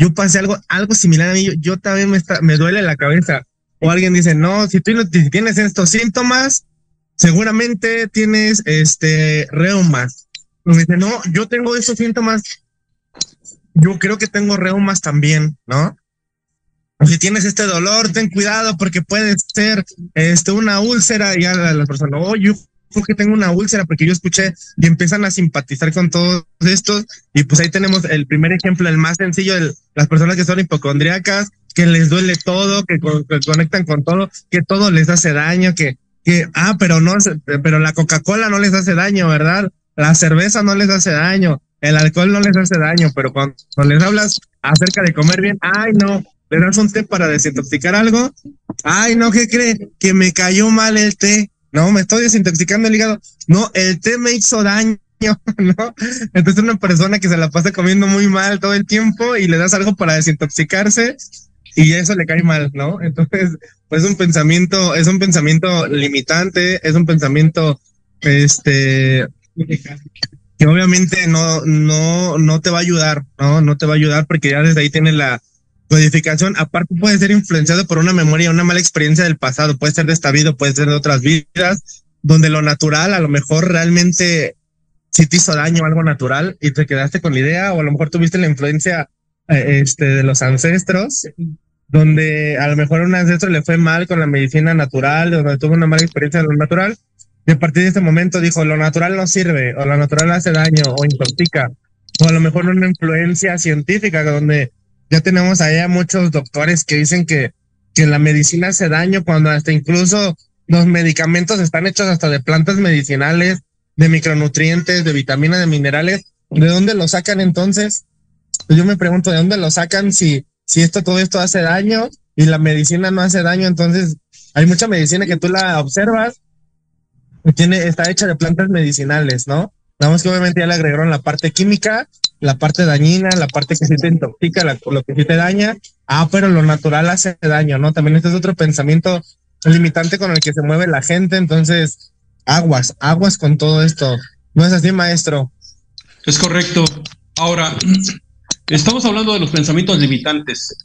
Yo pasé algo, algo similar a mí, yo, también me, me duele la cabeza. o alguien dice, no, si tú tienes estos síntomas, seguramente tienes este reumas. Y me dice, no, yo tengo esos síntomas, yo creo que tengo reumas también, ¿no? O si tienes este dolor, ten cuidado porque puede ser este, una úlcera y a la, persona, oh, yo que tengo una úlcera porque yo escuché y empiezan a simpatizar con todos estos y pues ahí tenemos el primer ejemplo, el más sencillo, el, las personas que son hipocondríacas, que les duele todo, que, co- que conectan con todo, que todo les hace daño, que, que, ah, pero no, pero la Coca-Cola no les hace daño, ¿verdad? La cerveza no les hace daño, el alcohol no les hace daño, pero cuando, cuando les hablas acerca de comer bien, ay, no, le das un té para desintoxicar algo, ay, no, ¿qué cree? Que me cayó mal el té, no, me estoy desintoxicando el hígado, no, el té me hizo daño, ¿no? Entonces una persona que se la pasa comiendo muy mal todo el tiempo y le das algo para desintoxicarse y eso le cae mal, ¿no? Entonces, pues es un pensamiento, es un pensamiento limitante, es un pensamiento, este, que obviamente no, no, no te va a ayudar, ¿no? No te va a ayudar porque ya desde ahí tienes la codificación. Aparte puede ser influenciado por una memoria, una mala experiencia del pasado, puede ser de esta vida, puede ser de otras vidas, donde lo natural a lo mejor realmente sí te hizo daño algo natural y te quedaste con la idea, o a lo mejor tuviste la influencia eh, este, de los ancestros, donde a lo mejor un ancestro le fue mal con la medicina natural, donde tuvo una mala experiencia de lo natural, y a partir de ese momento dijo, lo natural no sirve, o lo natural hace daño, o intoxica, o a lo mejor una influencia científica, donde ya tenemos allá muchos doctores que dicen que, que la medicina hace daño, cuando hasta incluso los medicamentos están hechos hasta de plantas medicinales, de micronutrientes, de vitaminas, de minerales. ¿De dónde lo sacan entonces? Pues yo me pregunto, ¿de dónde lo sacan si, si esto, todo esto hace daño y la medicina no hace daño? Entonces, hay mucha medicina que tú la observas tiene, está hecha de plantas medicinales, ¿no? Nada que obviamente ya le agregaron la parte química, la parte dañina, la parte que sí te intoxica, la- lo que sí te daña. Ah, pero lo natural hace daño, ¿no? También este es otro pensamiento limitante con el que se mueve la gente. Entonces, aguas, aguas con todo esto. ¿No es así, maestro? Es correcto. Ahora, estamos hablando de los pensamientos limitantes.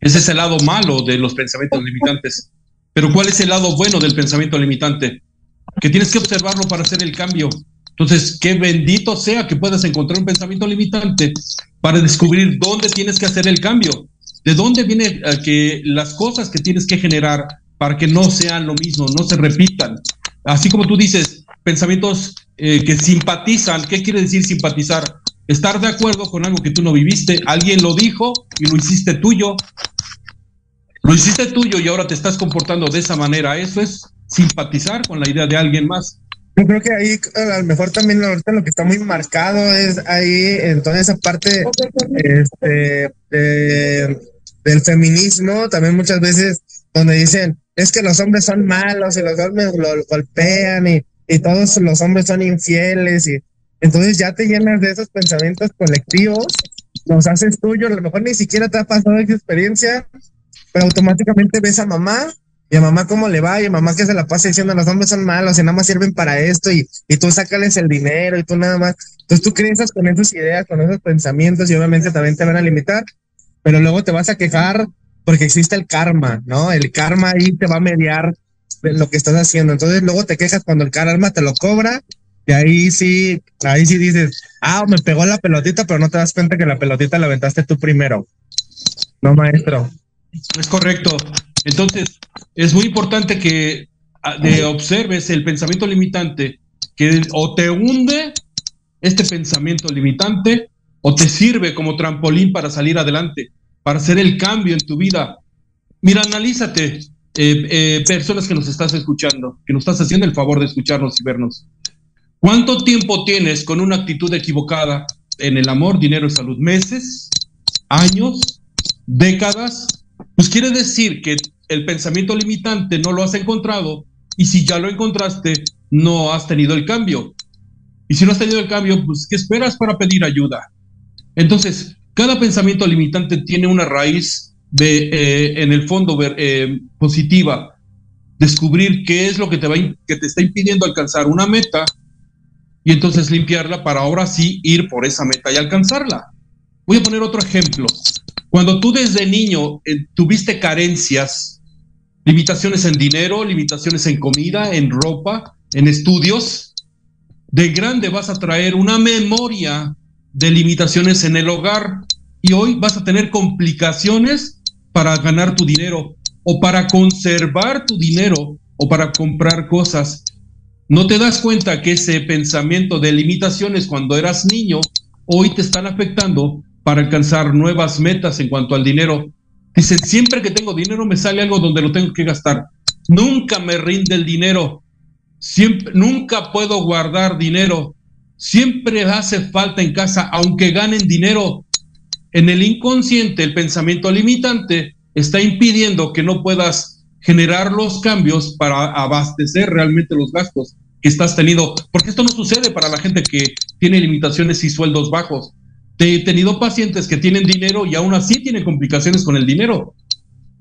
Ese es el lado malo de los pensamientos limitantes. Pero ¿cuál es el lado bueno del pensamiento limitante? Que tienes que observarlo para hacer el cambio. Entonces, qué bendito sea que puedas encontrar un pensamiento limitante para descubrir dónde tienes que hacer el cambio. De dónde vienen eh, que las cosas que tienes que generar para que no sean lo mismo, no se repitan. Así como tú dices, pensamientos eh, que simpatizan. ¿Qué quiere decir simpatizar? Estar de acuerdo con algo que tú no viviste. Alguien lo dijo y lo hiciste tuyo. Lo hiciste tuyo y ahora te estás comportando de esa manera. Eso es simpatizar con la idea de alguien más. Yo creo que ahí a lo mejor también ahorita lo que está muy marcado es ahí en toda esa parte este, de- del feminismo, también muchas veces donde dicen, es que los hombres son malos y los hombres lo golpean y, y todos los hombres son infieles y entonces ya te llenas de esos pensamientos colectivos, los haces tuyos, a lo mejor ni siquiera te ha pasado esa experiencia, pero automáticamente ves a mamá y a mamá cómo le va y a mamá que se la pasa diciendo los hombres son malos y nada más sirven para esto y, y tú sácales el dinero y tú nada más. Entonces tú crees con esas ideas, con esos pensamientos y obviamente también te van a limitar, pero luego te vas a quejar porque existe el karma, ¿no? El karma ahí te va a mediar de lo que estás haciendo. Entonces luego te quejas cuando el karma te lo cobra y ahí sí, ahí sí dices, ah, me pegó la pelotita, pero no te das cuenta que la pelotita la aventaste tú primero. No, maestro. Es correcto. Entonces, es muy importante que ah, observes el pensamiento limitante, que o te hunde este pensamiento limitante o te sirve como trampolín para salir adelante, para hacer el cambio en tu vida. Mira, analízate, eh, eh, personas que nos estás escuchando, que nos estás haciendo el favor de escucharnos y vernos. ¿Cuánto tiempo tienes con una actitud equivocada en el amor, dinero y salud? ¿Meses? ¿Años? ¿Décadas? Pues quiere decir que el pensamiento limitante no lo has encontrado y si ya lo encontraste, no has tenido el cambio. Y si no has tenido el cambio, pues ¿qué esperas para pedir ayuda? Entonces, cada pensamiento limitante tiene una raíz de, eh, en el fondo eh, positiva. Descubrir qué es lo que te, va, que te está impidiendo alcanzar una meta y entonces limpiarla para ahora sí ir por esa meta y alcanzarla. Voy a poner otro ejemplo. Cuando tú desde niño eh, tuviste carencias, limitaciones en dinero, limitaciones en comida, en ropa, en estudios. De grande vas a traer una memoria de limitaciones en el hogar y hoy vas a tener complicaciones para ganar tu dinero o para conservar tu dinero o para comprar cosas. No te das cuenta que ese pensamiento de limitaciones cuando eras niño hoy te están afectando para alcanzar nuevas metas en cuanto al dinero. Dicen, siempre que tengo dinero me sale algo donde lo tengo que gastar. Nunca me rinde el dinero. Siempre, nunca puedo guardar dinero. Siempre hace falta en casa, aunque ganen dinero. En el inconsciente, el pensamiento limitante está impidiendo que no puedas generar los cambios para abastecer realmente los gastos que estás teniendo. Porque esto no sucede para la gente que tiene limitaciones y sueldos bajos. He tenido pacientes que tienen dinero y aún así tienen complicaciones con el dinero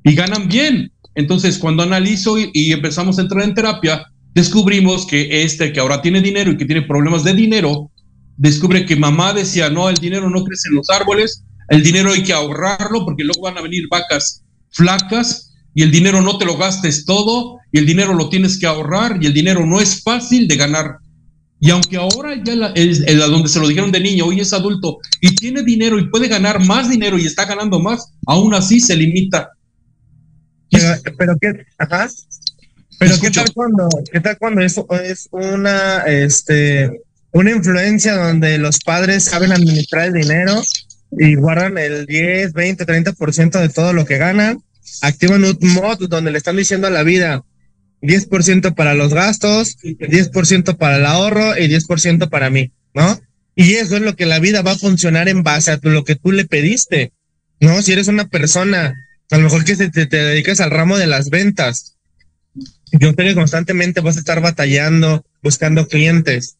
y ganan bien. Entonces, cuando analizo y, empezamos a entrar en terapia, descubrimos que este que ahora tiene dinero y que tiene problemas de dinero, descubre que mamá decía, no, el dinero no crece en los árboles, el dinero hay que ahorrarlo porque luego van a venir vacas flacas y el dinero no te lo gastes todo y el dinero lo tienes que ahorrar y el dinero no es fácil de ganar. Y aunque ahora ya la, el, el, a donde se lo dijeron de niño, hoy es adulto y tiene dinero y puede ganar más dinero y está ganando más, aún así se limita. Pero, pero qué, ajá. Pero qué tal cuando, qué tal cuando eso es una, este, una influencia donde los padres saben administrar el dinero y guardan el 10, 20, 30% de todo lo que ganan, activan un mod donde le están diciendo a la vida, 10% para los gastos, 10% para el ahorro y 10% para mí, ¿no? Y eso es lo que la vida va a funcionar en base a lo que tú le pediste, ¿no? Si eres una persona, a lo mejor que te, te, te dedicas al ramo de las ventas, yo sé que constantemente vas a estar batallando, buscando clientes.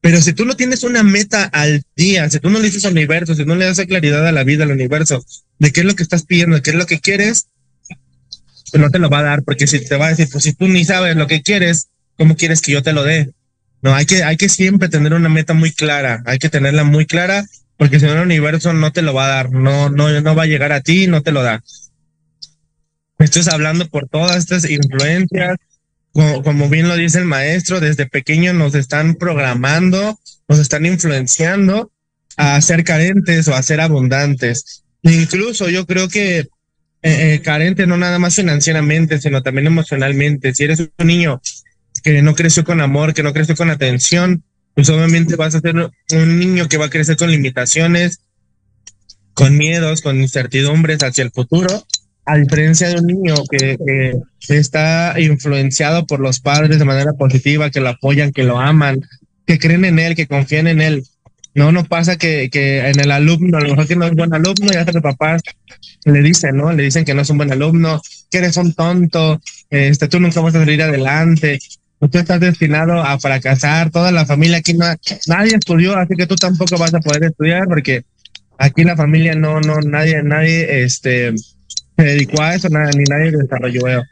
Pero si tú no tienes una meta al día, si tú no le dices al universo, si no le das claridad a la vida, al universo, de qué es lo que estás pidiendo, de qué es lo que quieres, pues no te lo va a dar, porque si te va a decir, pues si tú ni sabes lo que quieres, ¿cómo quieres que yo te lo dé? No, hay que, hay que siempre tener una meta muy clara, hay que tenerla muy clara, porque si no el universo no te lo va a dar, no, no, no va a llegar a ti, no te lo da. Estoy hablando por todas estas influencias, como, como, bien lo dice el maestro, desde pequeño nos están programando, nos están influenciando a ser carentes o a ser abundantes. Incluso yo creo que eh, eh, carente no nada más financieramente, sino también emocionalmente. Si eres un niño que no creció con amor, que no creció con atención, pues obviamente vas a ser un niño que va a crecer con limitaciones, con miedos, con incertidumbres hacia el futuro a diferencia de un niño que, que, está influenciado por los padres de manera positiva, que lo apoyan, que lo aman, que creen en él, que confían en él. No, no pasa que, que en el alumno, a lo mejor que no es buen alumno, ya hasta que papás le dicen, ¿no? Le dicen que no es un buen alumno, que eres un tonto, este, tú nunca vas a salir adelante, tú estás destinado a fracasar, toda la familia aquí no, nadie estudió, así que tú tampoco vas a poder estudiar porque aquí la familia no, no, nadie, nadie, este, se dedicó a eso, nada, ni nadie desarrolló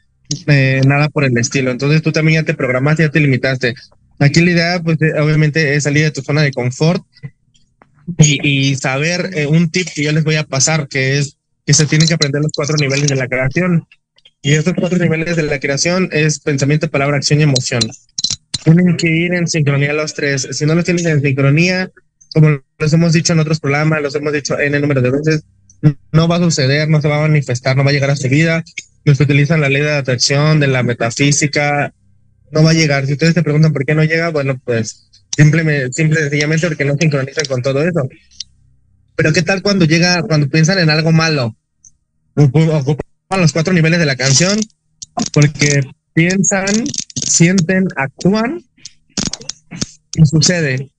eh, nada por el estilo. Entonces tú también ya te programaste, ya te limitaste. Aquí la idea, pues obviamente, es salir de tu zona de confort y, y saber eh, un tip que yo les voy a pasar, que es que se tienen que aprender los cuatro niveles de la creación. Y estos cuatro niveles de la creación es pensamiento, palabra, acción y emoción. Tienen que ir en sincronía los tres. Si no los tienes en sincronía, como los hemos dicho en otros programas, los hemos dicho en el número de veces, no va a suceder, no se va a manifestar, no va a llegar a su vida. Los que utilizan la ley de atracción, de la metafísica, no va a llegar. Si ustedes se preguntan por qué no llega, bueno, pues simplemente, simple sencillamente porque no sincronizan con todo eso. Pero qué tal cuando llega, cuando piensan en algo malo, ocupan los cuatro niveles de la canción, porque piensan, sienten, actúan y sucede.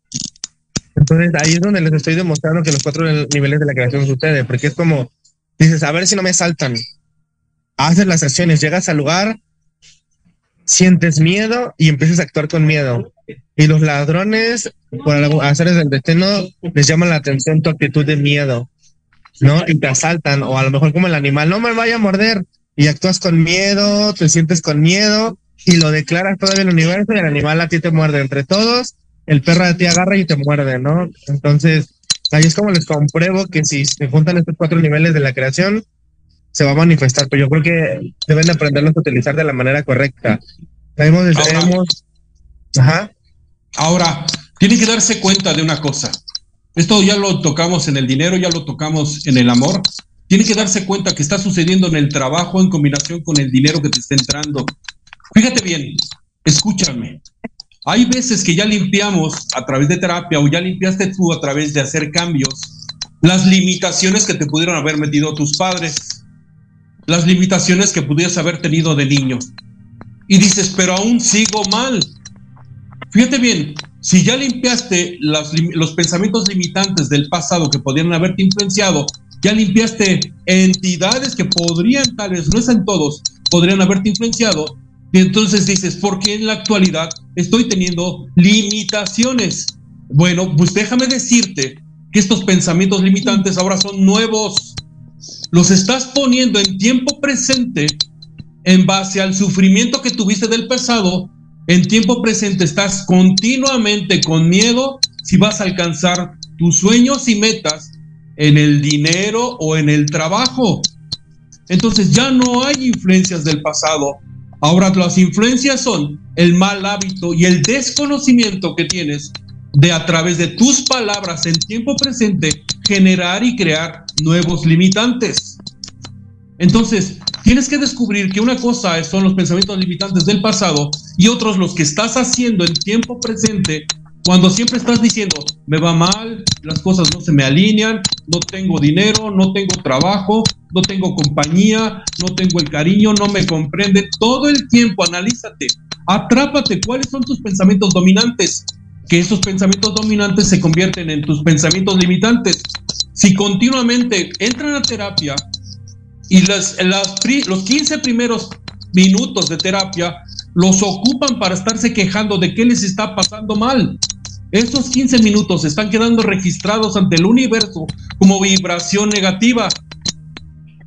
Entonces ahí es donde les estoy demostrando que los cuatro niveles de la creación sucede, porque es como, dices, a ver si no me saltan. Haces las acciones, llegas al lugar, sientes miedo y empiezas a actuar con miedo. Y los ladrones, por hacer el destino, les llaman la atención tu actitud de miedo, ¿no? Y te asaltan, o a lo mejor como el animal, no me vaya a morder, y actúas con miedo, te sientes con miedo, y lo declaras todavía el universo, y el animal a ti te muerde entre todos, el perro de ti agarra y te muerde, ¿no? Entonces, ahí es como les compruebo que si se juntan estos cuatro niveles de la creación, se va a manifestar, pero yo creo que deben de aprenderlos a utilizar de la manera correcta. Ahora- tenemos- ajá, Ahora, tienen que darse cuenta de una cosa. Esto ya lo tocamos en el dinero, ya lo tocamos en el amor. Tienen que darse cuenta que está sucediendo en el trabajo en combinación con el dinero que te está entrando. Fíjate bien, escúchame. Hay veces que ya limpiamos a través de terapia o ya limpiaste tú a través de hacer cambios las limitaciones que te pudieron haber metido tus padres, las limitaciones que pudieras haber tenido de niño. Y dices, pero aún sigo mal. Fíjate bien, si ya limpiaste las los pensamientos limitantes del pasado que podrían haberte influenciado, ya limpiaste entidades que podrían, tal vez no es en todos, podrían haberte influenciado, y entonces dices, ¿por qué en la actualidad estoy teniendo limitaciones? Bueno, pues déjame decirte que estos pensamientos limitantes ahora son nuevos. Los estás poniendo en tiempo presente en base al sufrimiento que tuviste del pasado, en tiempo presente estás continuamente con miedo si vas a alcanzar tus sueños y metas en el dinero o en el trabajo. Entonces ya no hay influencias del pasado. Ahora las influencias son el mal hábito y el desconocimiento que tienes de a través de tus palabras en tiempo presente generar y crear nuevos limitantes. Entonces, tienes que descubrir que una cosa son los pensamientos limitantes del pasado y otros los que estás haciendo en tiempo presente cuando siempre estás diciendo, me va mal, las cosas no se me alinean, no tengo dinero, no tengo trabajo, no tengo compañía, no tengo el cariño, no me comprende. Todo el tiempo analízate, atrápate cuáles son tus pensamientos dominantes, que esos pensamientos dominantes se convierten en tus pensamientos limitantes. Si continuamente entran a terapia y las, los 15 primeros minutos de terapia los ocupan para estarse quejando de qué les está pasando mal. Esos 15 minutos están quedando registrados ante el universo como vibración negativa.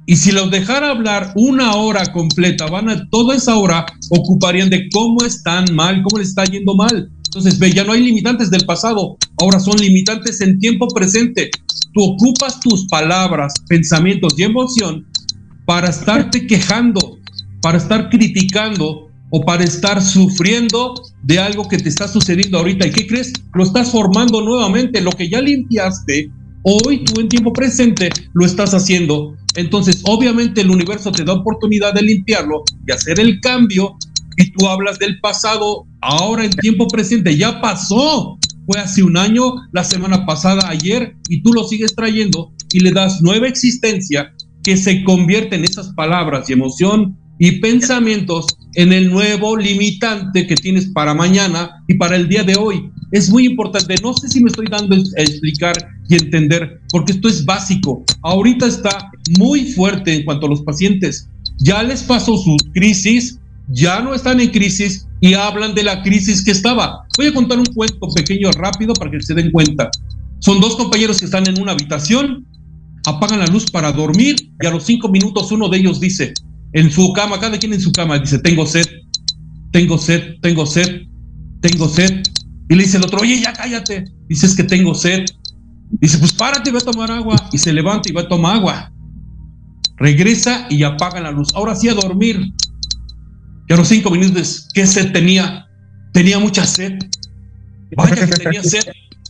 Y si los dejara hablar una hora completa, van a toda esa hora ocuparían de cómo están mal, cómo les está yendo mal. Entonces, ve, ya no hay limitantes del pasado, ahora son limitantes en tiempo presente. Tú ocupas tus palabras, pensamientos y emoción para estarte quejando, para estar criticando o para estar sufriendo de algo que te está sucediendo ahorita. ¿Y qué crees? Lo estás formando nuevamente. Lo que ya limpiaste, hoy tú en tiempo presente lo estás haciendo. Entonces, obviamente el universo te da oportunidad de limpiarlo, de hacer el cambio. Y tú hablas del pasado, ahora en tiempo presente, ya pasó. Fue hace un año, la semana pasada, ayer, y tú lo sigues trayendo y le das nueva existencia que se convierte en esas palabras y emoción y pensamientos en el nuevo limitante que tienes para mañana y para el día de hoy. Es muy importante, no sé si me estoy dando a explicar y entender, porque esto es básico. Ahorita está muy fuerte en cuanto a los pacientes. Ya les pasó su crisis, ya no están en crisis y hablan de la crisis que estaba. Voy a contar un cuento pequeño rápido para que se den cuenta. Son dos compañeros que están en una habitación, apagan la luz para dormir y a los cinco minutos uno de ellos dice, en su cama, cada quien en su cama, dice, tengo sed, tengo sed, tengo sed, tengo sed. Y le dice el otro, oye, ya cállate. Dice, es que tengo sed. Dice, pues párate, ve a tomar agua. Y se levanta y va a tomar agua. Regresa y apagan la luz. Ahora sí a dormir. Y a los cinco minutos, ¿qué sed tenía? Tenía mucha sed. Vaya que tenía sed.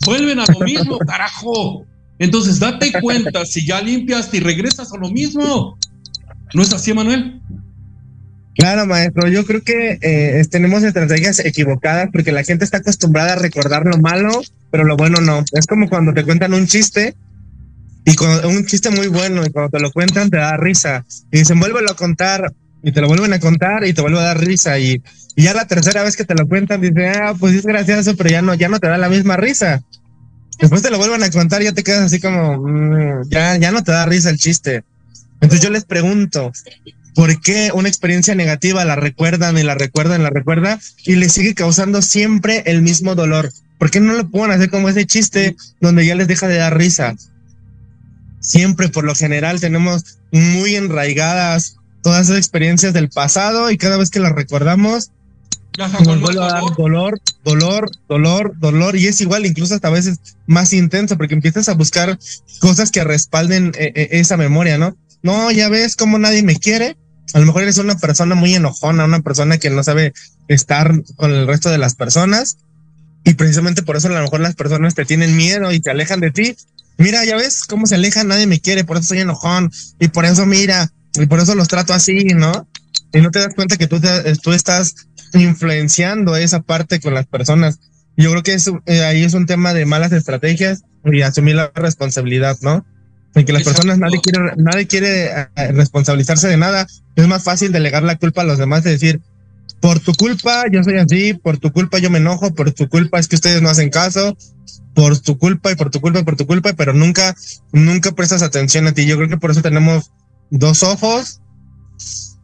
Vuelven a lo mismo, carajo. Entonces date cuenta si ya limpiaste y regresas a lo mismo. ¿No es así, Manuel? Claro, maestro. Yo creo que eh, tenemos estrategias equivocadas porque la gente está acostumbrada a recordar lo malo, pero lo bueno no. Es como cuando te cuentan un chiste y un chiste muy bueno y cuando te lo cuentan te da risa y dicen vuélvelo a contar y te lo vuelven a contar y te vuelve a dar risa y, ya la tercera vez que te lo cuentan dicen ah pues es gracioso pero ya no ya no te da la misma risa. Después te lo vuelven a contar y ya te quedas así como mm, ya ya no te da risa el chiste. Entonces yo les pregunto, ¿por qué una experiencia negativa la recuerdan y la recuerdan y la recuerdan y les sigue causando siempre el mismo dolor? ¿Por qué no lo pueden hacer como ese chiste donde ya les deja de dar risa? Siempre, por lo general, tenemos muy enraigadas todas esas experiencias del pasado y cada vez que las recordamos, nos vuelve a dar dolor, dolor, dolor, dolor y es igual, incluso hasta a veces más intenso porque empiezas a buscar cosas que respalden eh, eh, esa memoria, ¿no? no, ya ves cómo nadie me quiere. A lo mejor eres una persona muy enojona, una persona que no sabe estar con el resto de las personas. Y precisamente por eso a lo mejor las personas te tienen miedo y te alejan de ti. Mira, ya ves cómo se alejan, nadie me quiere, por eso soy enojón. Y por eso mira, y por eso los trato así, ¿no? Y no te das cuenta que tú, te- tú estás influenciando esa parte con las personas. Yo creo que eso, eh, ahí es un tema de malas estrategias y asumir la responsabilidad, ¿no? En que las personas, nadie quiere, nadie quiere eh, responsabilizarse de nada. Es más fácil delegar la culpa a los demás, de decir, por tu culpa yo soy así, por tu culpa yo me enojo, por tu culpa es que ustedes no hacen caso, por tu culpa y por tu culpa y por tu culpa, pero nunca, nunca prestas atención a ti. Yo creo que por eso tenemos dos ojos,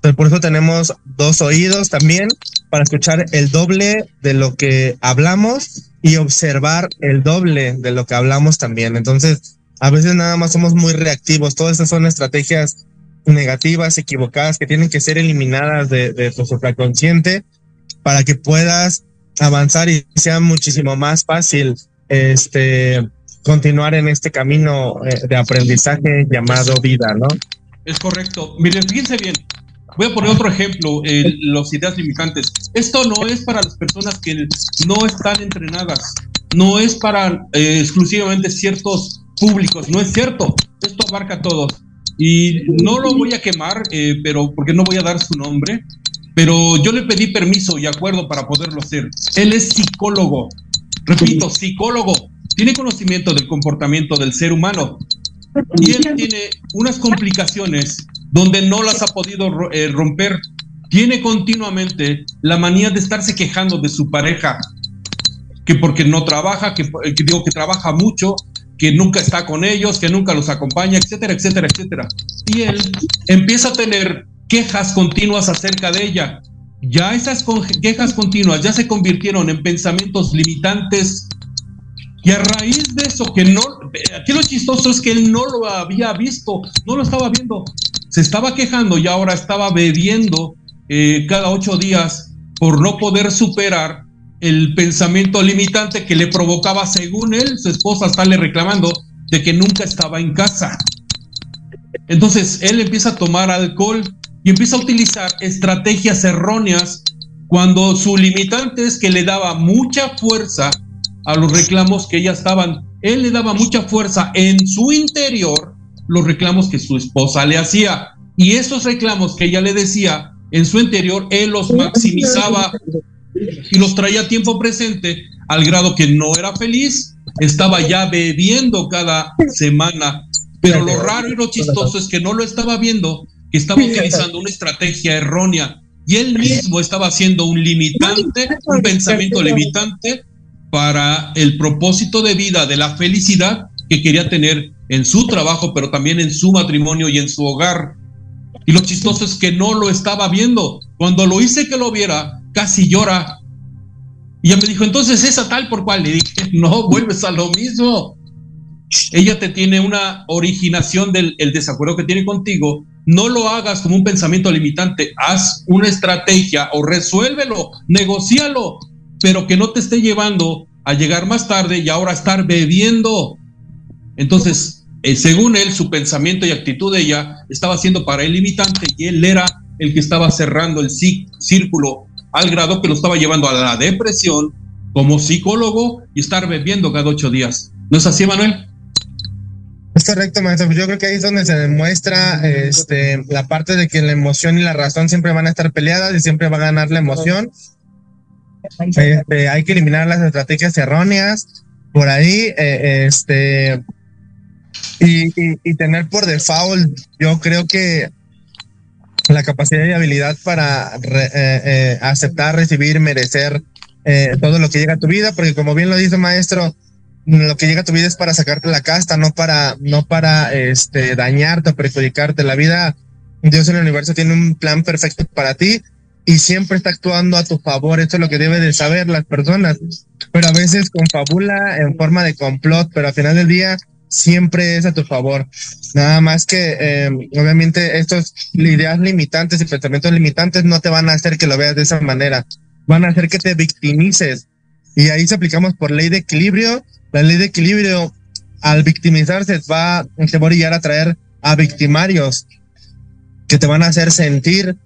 pero por eso tenemos dos oídos también, para escuchar el doble de lo que hablamos y observar el doble de lo que hablamos también. Entonces, a veces nada más somos muy reactivos. Todas esas son estrategias negativas, equivocadas, que tienen que ser eliminadas de, de tu supraconsciente para que puedas avanzar y sea muchísimo más fácil este continuar en este camino eh, de aprendizaje llamado vida, ¿no? Es correcto. Miren, fíjense bien. Voy a poner otro ejemplo, eh, los ideas limitantes. Esto no es para las personas que no están entrenadas, no es para eh, exclusivamente ciertos públicos, no es cierto. Esto abarca a todos. Y no lo voy a quemar, eh, pero porque no voy a dar su nombre, pero yo le pedí permiso y acuerdo para poderlo hacer. Él es psicólogo, repito, psicólogo, tiene conocimiento del comportamiento del ser humano y él tiene unas complicaciones donde no las ha podido eh, romper. Tiene continuamente la manía de estarse quejando de su pareja, que porque no trabaja, que, eh, que digo que trabaja mucho, que nunca está con ellos, que nunca los acompaña, etcétera, etcétera, etcétera. Y él empieza a tener quejas continuas acerca de ella. Ya esas quejas continuas ya se convirtieron en pensamientos limitantes y a raíz de eso, que no, aquí lo chistoso es que él no lo había visto, no lo estaba viendo, se estaba quejando y ahora estaba bebiendo eh, cada ocho días por no poder superar el pensamiento limitante que le provocaba, según él, su esposa estarle reclamando de que nunca estaba en casa. Entonces él empieza a tomar alcohol y empieza a utilizar estrategias erróneas cuando su limitante es que le daba mucha fuerza a los reclamos que ya estaban. Él le daba mucha fuerza en su interior los reclamos que su esposa le hacía. Y esos reclamos que ella le decía en su interior, él los maximizaba y los traía a tiempo presente al grado que no era feliz, estaba ya bebiendo cada semana. Pero lo raro y lo chistoso es que no lo estaba viendo, que estaba utilizando una estrategia errónea y él mismo estaba haciendo un limitante, un pensamiento limitante para el propósito de vida, de la felicidad que quería tener en su trabajo, pero también en su matrimonio y en su hogar. Y lo chistoso es que no lo estaba viendo. Cuando lo hice que lo viera, casi llora. Y ella me dijo, entonces esa tal por cual. Le dije, no, vuelves a lo mismo. Ella te tiene una originación del el desacuerdo que tiene contigo. No lo hagas como un pensamiento limitante. Haz una estrategia o resuélvelo, negocialo, pero que no te esté llevando a llegar más tarde y ahora estar bebiendo. Entonces, eh, según él, su pensamiento y actitud de ella estaba siendo para él limitante y él era el que estaba cerrando el cí- círculo al grado que lo estaba llevando a la depresión como psicólogo y estar bebiendo cada ocho días. ¿No es así, Manuel? Es correcto, maestro. Yo creo que ahí es donde se demuestra este, la parte de que la emoción y la razón siempre van a estar peleadas y siempre va a ganar la emoción. Este, hay que eliminar las estrategias erróneas por ahí, eh, este, y, tener por default, yo creo que la capacidad y habilidad para eh, eh, aceptar, recibir, merecer todo lo que llega a tu vida, porque como bien lo dice maestro, lo que llega a tu vida es para sacarte la casta, no para, no para este, dañarte o perjudicarte. La vida, Dios en el universo tiene un plan perfecto para ti y siempre está actuando a tu favor. Esto es lo que deben de saber las personas. Pero a veces confabula en forma de complot, pero al final del día siempre es a tu favor. Nada más que, eh, obviamente, estas ideas limitantes y pensamientos limitantes no te van a hacer que lo veas de esa manera. Van a hacer que te victimices. Y ahí se aplicamos por ley de equilibrio. La ley de equilibrio, al victimizarse, va, va a a traer a victimarios. que te van a hacer sentir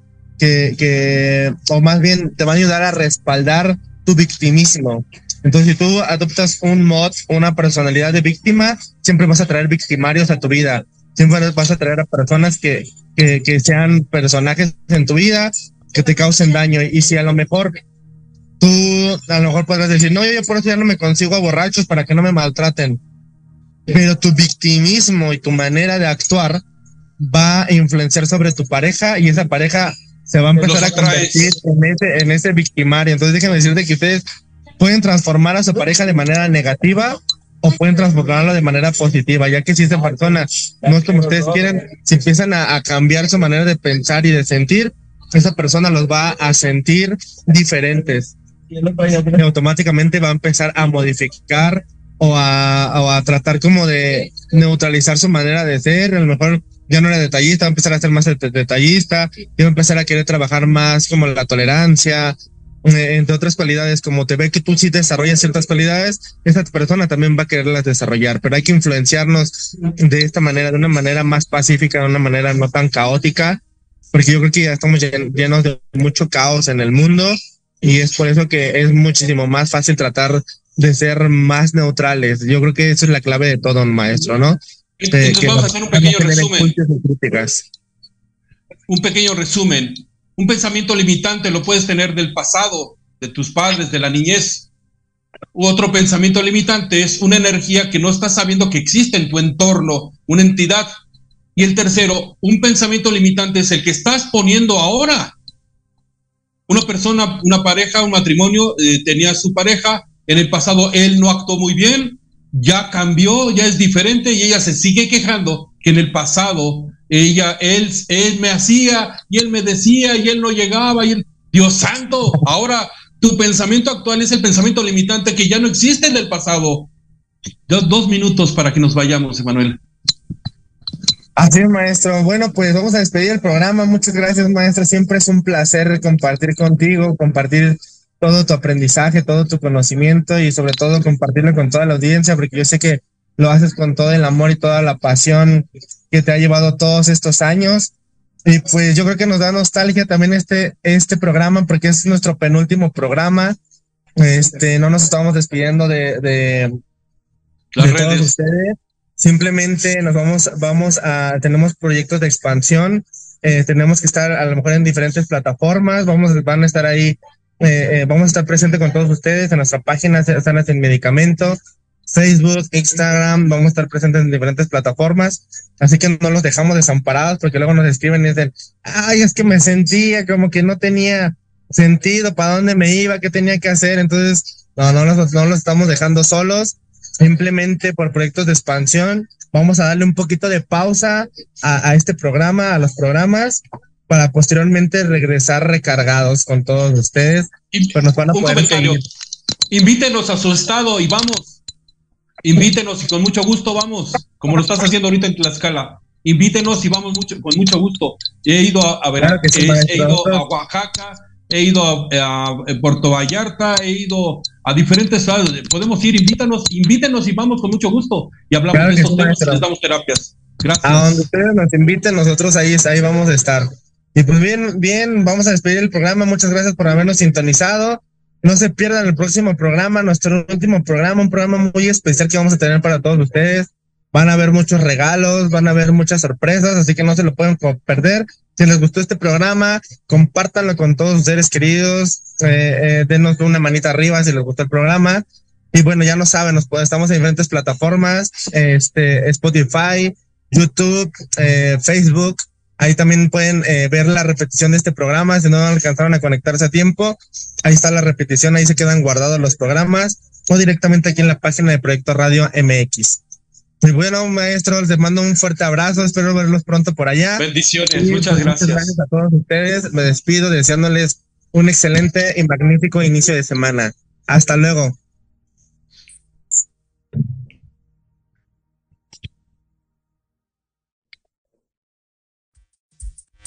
que, que, o más bien te van a ayudar a respaldar tu victimismo. Entonces, si tú adoptas un mod, una personalidad de víctima, siempre vas a traer victimarios a tu vida. Siempre vas a traer a personas que, que, que sean personajes en tu vida, que te causen daño. Y si a lo mejor tú, a lo mejor podrás decir, no, yo, yo por eso ya no me consigo a borrachos para que no me maltraten. Pero tu victimismo y tu manera de actuar va a influenciar sobre tu pareja y esa pareja se va a empezar a convertir en ese, en ese victimario. Entonces déjenme decirte que ustedes pueden transformar a su pareja de manera negativa o pueden transformarlo de manera positiva, ya que si esa persona no es como ustedes quieren, si empiezan a, a cambiar su manera de pensar y de sentir, esa persona los va a sentir diferentes. Y automáticamente va a empezar a modificar o a, o a tratar como de neutralizar su manera de ser. A lo mejor ya no era detallista, va a empezar a ser más det- detallista, va a empezar a querer trabajar más como la tolerancia, eh, entre otras cualidades, como te ve que tú sí desarrollas ciertas cualidades, esa persona también va a quererlas desarrollar, pero hay que influenciarnos de esta manera, de una manera más pacífica, de una manera no tan caótica, porque yo creo que ya estamos llen- llenos de mucho caos en el mundo y es por eso que es muchísimo más fácil tratar de ser más neutrales. Yo creo que eso es la clave de todo un maestro, ¿no? Entonces que vamos a hacer un pequeño resumen. un pequeño resumen. Un pensamiento limitante lo puedes tener del pasado, de tus padres, de la niñez. U otro pensamiento limitante es una energía que no estás sabiendo que existe en tu entorno, una entidad. Y el tercero, un pensamiento limitante es el que estás poniendo ahora. Una persona, una pareja, un matrimonio, eh, tenía su pareja, en el pasado él no actuó muy bien, ya cambió, ya es diferente y ella se sigue quejando que en el pasado ella, él, él me hacía y él me decía y él no llegaba y él, Dios santo, ahora tu pensamiento actual es el pensamiento limitante que ya no existe en el pasado. Dos, dos minutos para que nos vayamos, Emanuel. Así es, maestro. Bueno, pues vamos a despedir el programa. Muchas gracias, maestro. Siempre es un placer compartir contigo, compartir todo tu aprendizaje, todo tu conocimiento y sobre todo compartirlo con toda la audiencia, porque yo sé que lo haces con todo el amor y toda la pasión que te ha llevado todos estos años. Y pues yo creo que nos da nostalgia también este, este programa, porque es nuestro penúltimo programa. Este, no nos estamos despidiendo de, de, Las de todos redes. ustedes. Simplemente nos vamos, vamos a, tenemos proyectos de expansión, eh, tenemos que estar a lo mejor en diferentes plataformas, vamos, van a estar ahí, eh, eh, vamos a estar presentes con todos ustedes en nuestra página Sanas sin Medicamento, Facebook, Instagram, vamos a estar presentes en diferentes plataformas, así que no los dejamos desamparados porque luego nos escriben y dicen, ay, es que me sentía como que no tenía sentido, para dónde me iba, qué tenía que hacer, entonces, no, no los, no los estamos dejando solos, simplemente por proyectos de expansión. Vamos a darle un poquito de pausa a, a este programa, a los programas, para posteriormente regresar recargados con todos ustedes. Pues nos van a Un poder comentario. seguir. Invítenos a su estado y vamos. Invítenos y con mucho gusto vamos, como lo estás haciendo ahorita en Tlaxcala. Invítenos y vamos mucho, con mucho gusto. He ido a, a Vera- Claro que sí, he- ido a Oaxaca, he ido a, a Puerto Vallarta, he ido a diferentes estados. Podemos ir, invítanos, invítenos y vamos con mucho gusto. Y hablamos Claro de estos sí, temas y maestro. les damos terapias. Gracias. A donde ustedes nos inviten, nosotros ahí, ahí vamos a estar. Y pues bien, bien, vamos a despedir el programa. Muchas gracias por habernos sintonizado. No se pierdan el próximo programa, nuestro último programa, un programa muy especial que vamos a tener para todos ustedes. Van a haber muchos regalos, van a haber muchas sorpresas, así que no se lo pueden perder. Si les gustó este programa, compártanlo con todos sus seres queridos, eh, eh, denos una manita arriba si les gustó el programa. Y bueno, ya no saben, nos estamos en diferentes plataformas, este, Spotify, YouTube, eh, Facebook. Ahí también pueden eh, ver la repetición de este programa. Si no alcanzaron a conectarse a tiempo, ahí está la repetición, ahí se quedan guardados los programas o directamente aquí en la página de Proyecto Radio MX. Y bueno, maestros, les mando un fuerte abrazo. Espero verlos pronto por allá. Bendiciones, Y, muchas pues, gracias. gracias a todos ustedes. Me despido deseándoles un excelente y magnífico inicio de semana. Hasta luego.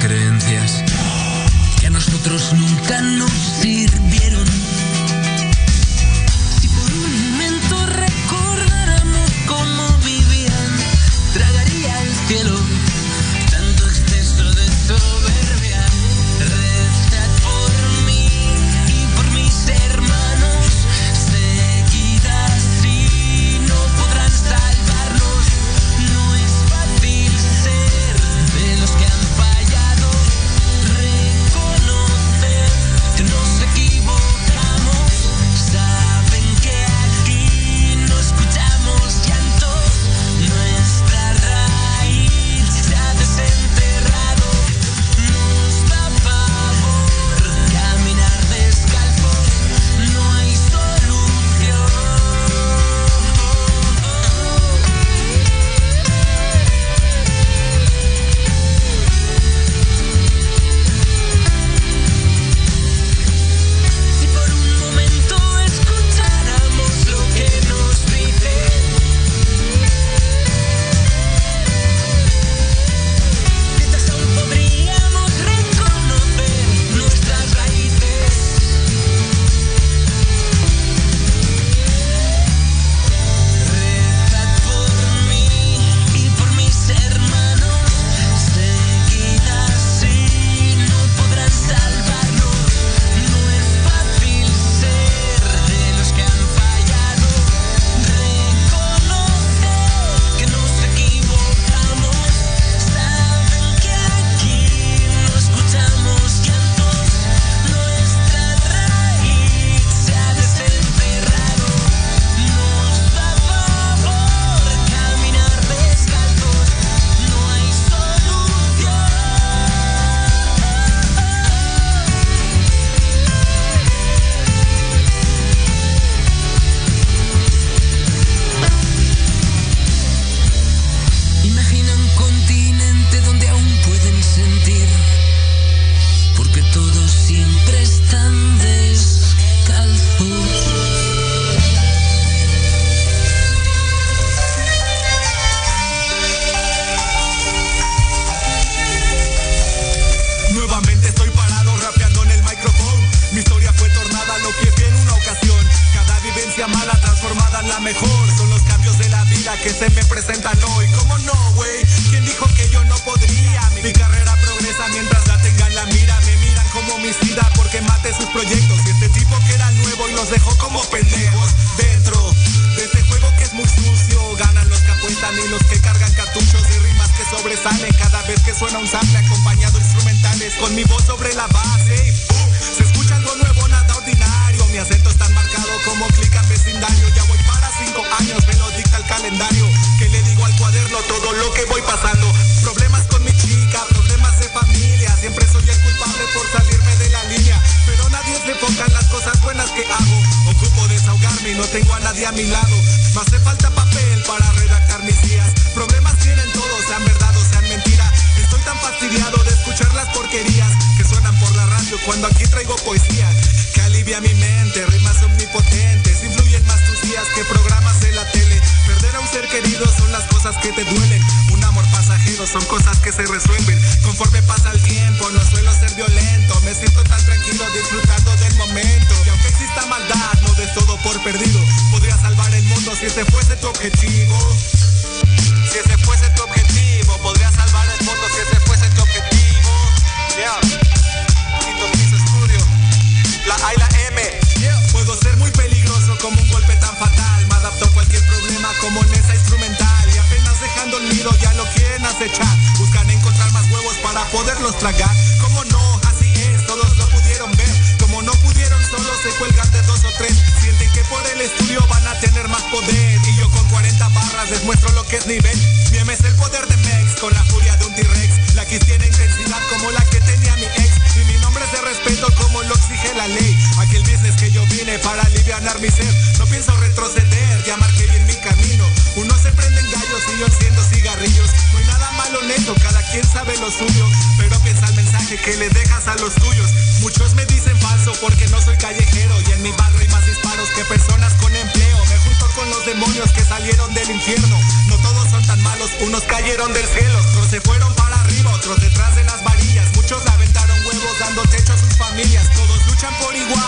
creencias que a nosotros nunca nos sirvieron. Presentan hoy. ¿Cómo no, güey? ¿Quién dijo que yo no podría? Mi carrera progresa mientras la tenga en la mira. Me miran como homicida porque mate sus proyectos. Y este tipo que era nuevo y los dejó como pendejos. Dentro de este juego que es muy sucio. Ganan los que apuestan y los que cargan cartuchos de rimas que sobresalen cada vez que suena un sample acompañado de instrumentales con mi voz sobre la base. No tengo a nadie a mi lado. Me hace falta papel para redactar mis días. Problemas tienen todos, sean verdad o sean mentira. Estoy tan fastidiado de escuchar las porquerías que suenan por la radio cuando aquí traigo poesía. Que alivia mi mente, rimas omnipotentes. Influyen más tus días que programas de la tele. Perder a un ser querido son las cosas que te duelen. Un amor pasajero son cosas que se resuelven. Conforme pasa el tiempo, no suelo ser violento. Me siento tan tranquilo disfrutando del momento. Maldad, no des todo por perdido. Podría salvar el mundo si ese fuese tu objetivo. Si ese fuese tu objetivo, podría salvar el mundo si ese fuese tu objetivo. Yeah. Estudio. La A y la M. Puedo ser muy peligroso como un golpe tan fatal. Me adapto a cualquier problema como en esa instrumental. Y apenas dejando el nido ya lo quieren acechar. Buscan encontrar más huevos para poderlos tragar. Como no, así es, todos lo pudieron ver. Se cuelgan de dos o tres. Sienten que por el estudio van a tener más poder. Y yo con 40 barras les muestro lo que es nivel. Mi M es el poder de Mex con la furia de un T-Rex. La Kiss tiene intensidad como la que tenía mi ex. Y mi nombre ofrece respeto como lo exige la ley. Aquí el business que yo vine para aliviar mi ser. No pienso retroceder, ya marqué bien mi camino. Uno se prenden gallos y yo enciendo cigarrillos. No hay nada malo neto, cada quien sabe lo suyo. Pero piensa el mensaje que le dejas a los tuyos. Muchos me dicen falso porque no soy callejero. Y en mi barrio hay más disparos que personas con empleo. Me junto con los demonios que salieron del infierno todos son tan malos. Unos cayeron del cielo, otros se fueron para arriba, otros detrás de las varillas. Muchos aventaron huevos dando techo a sus familias. Todos luchan por igual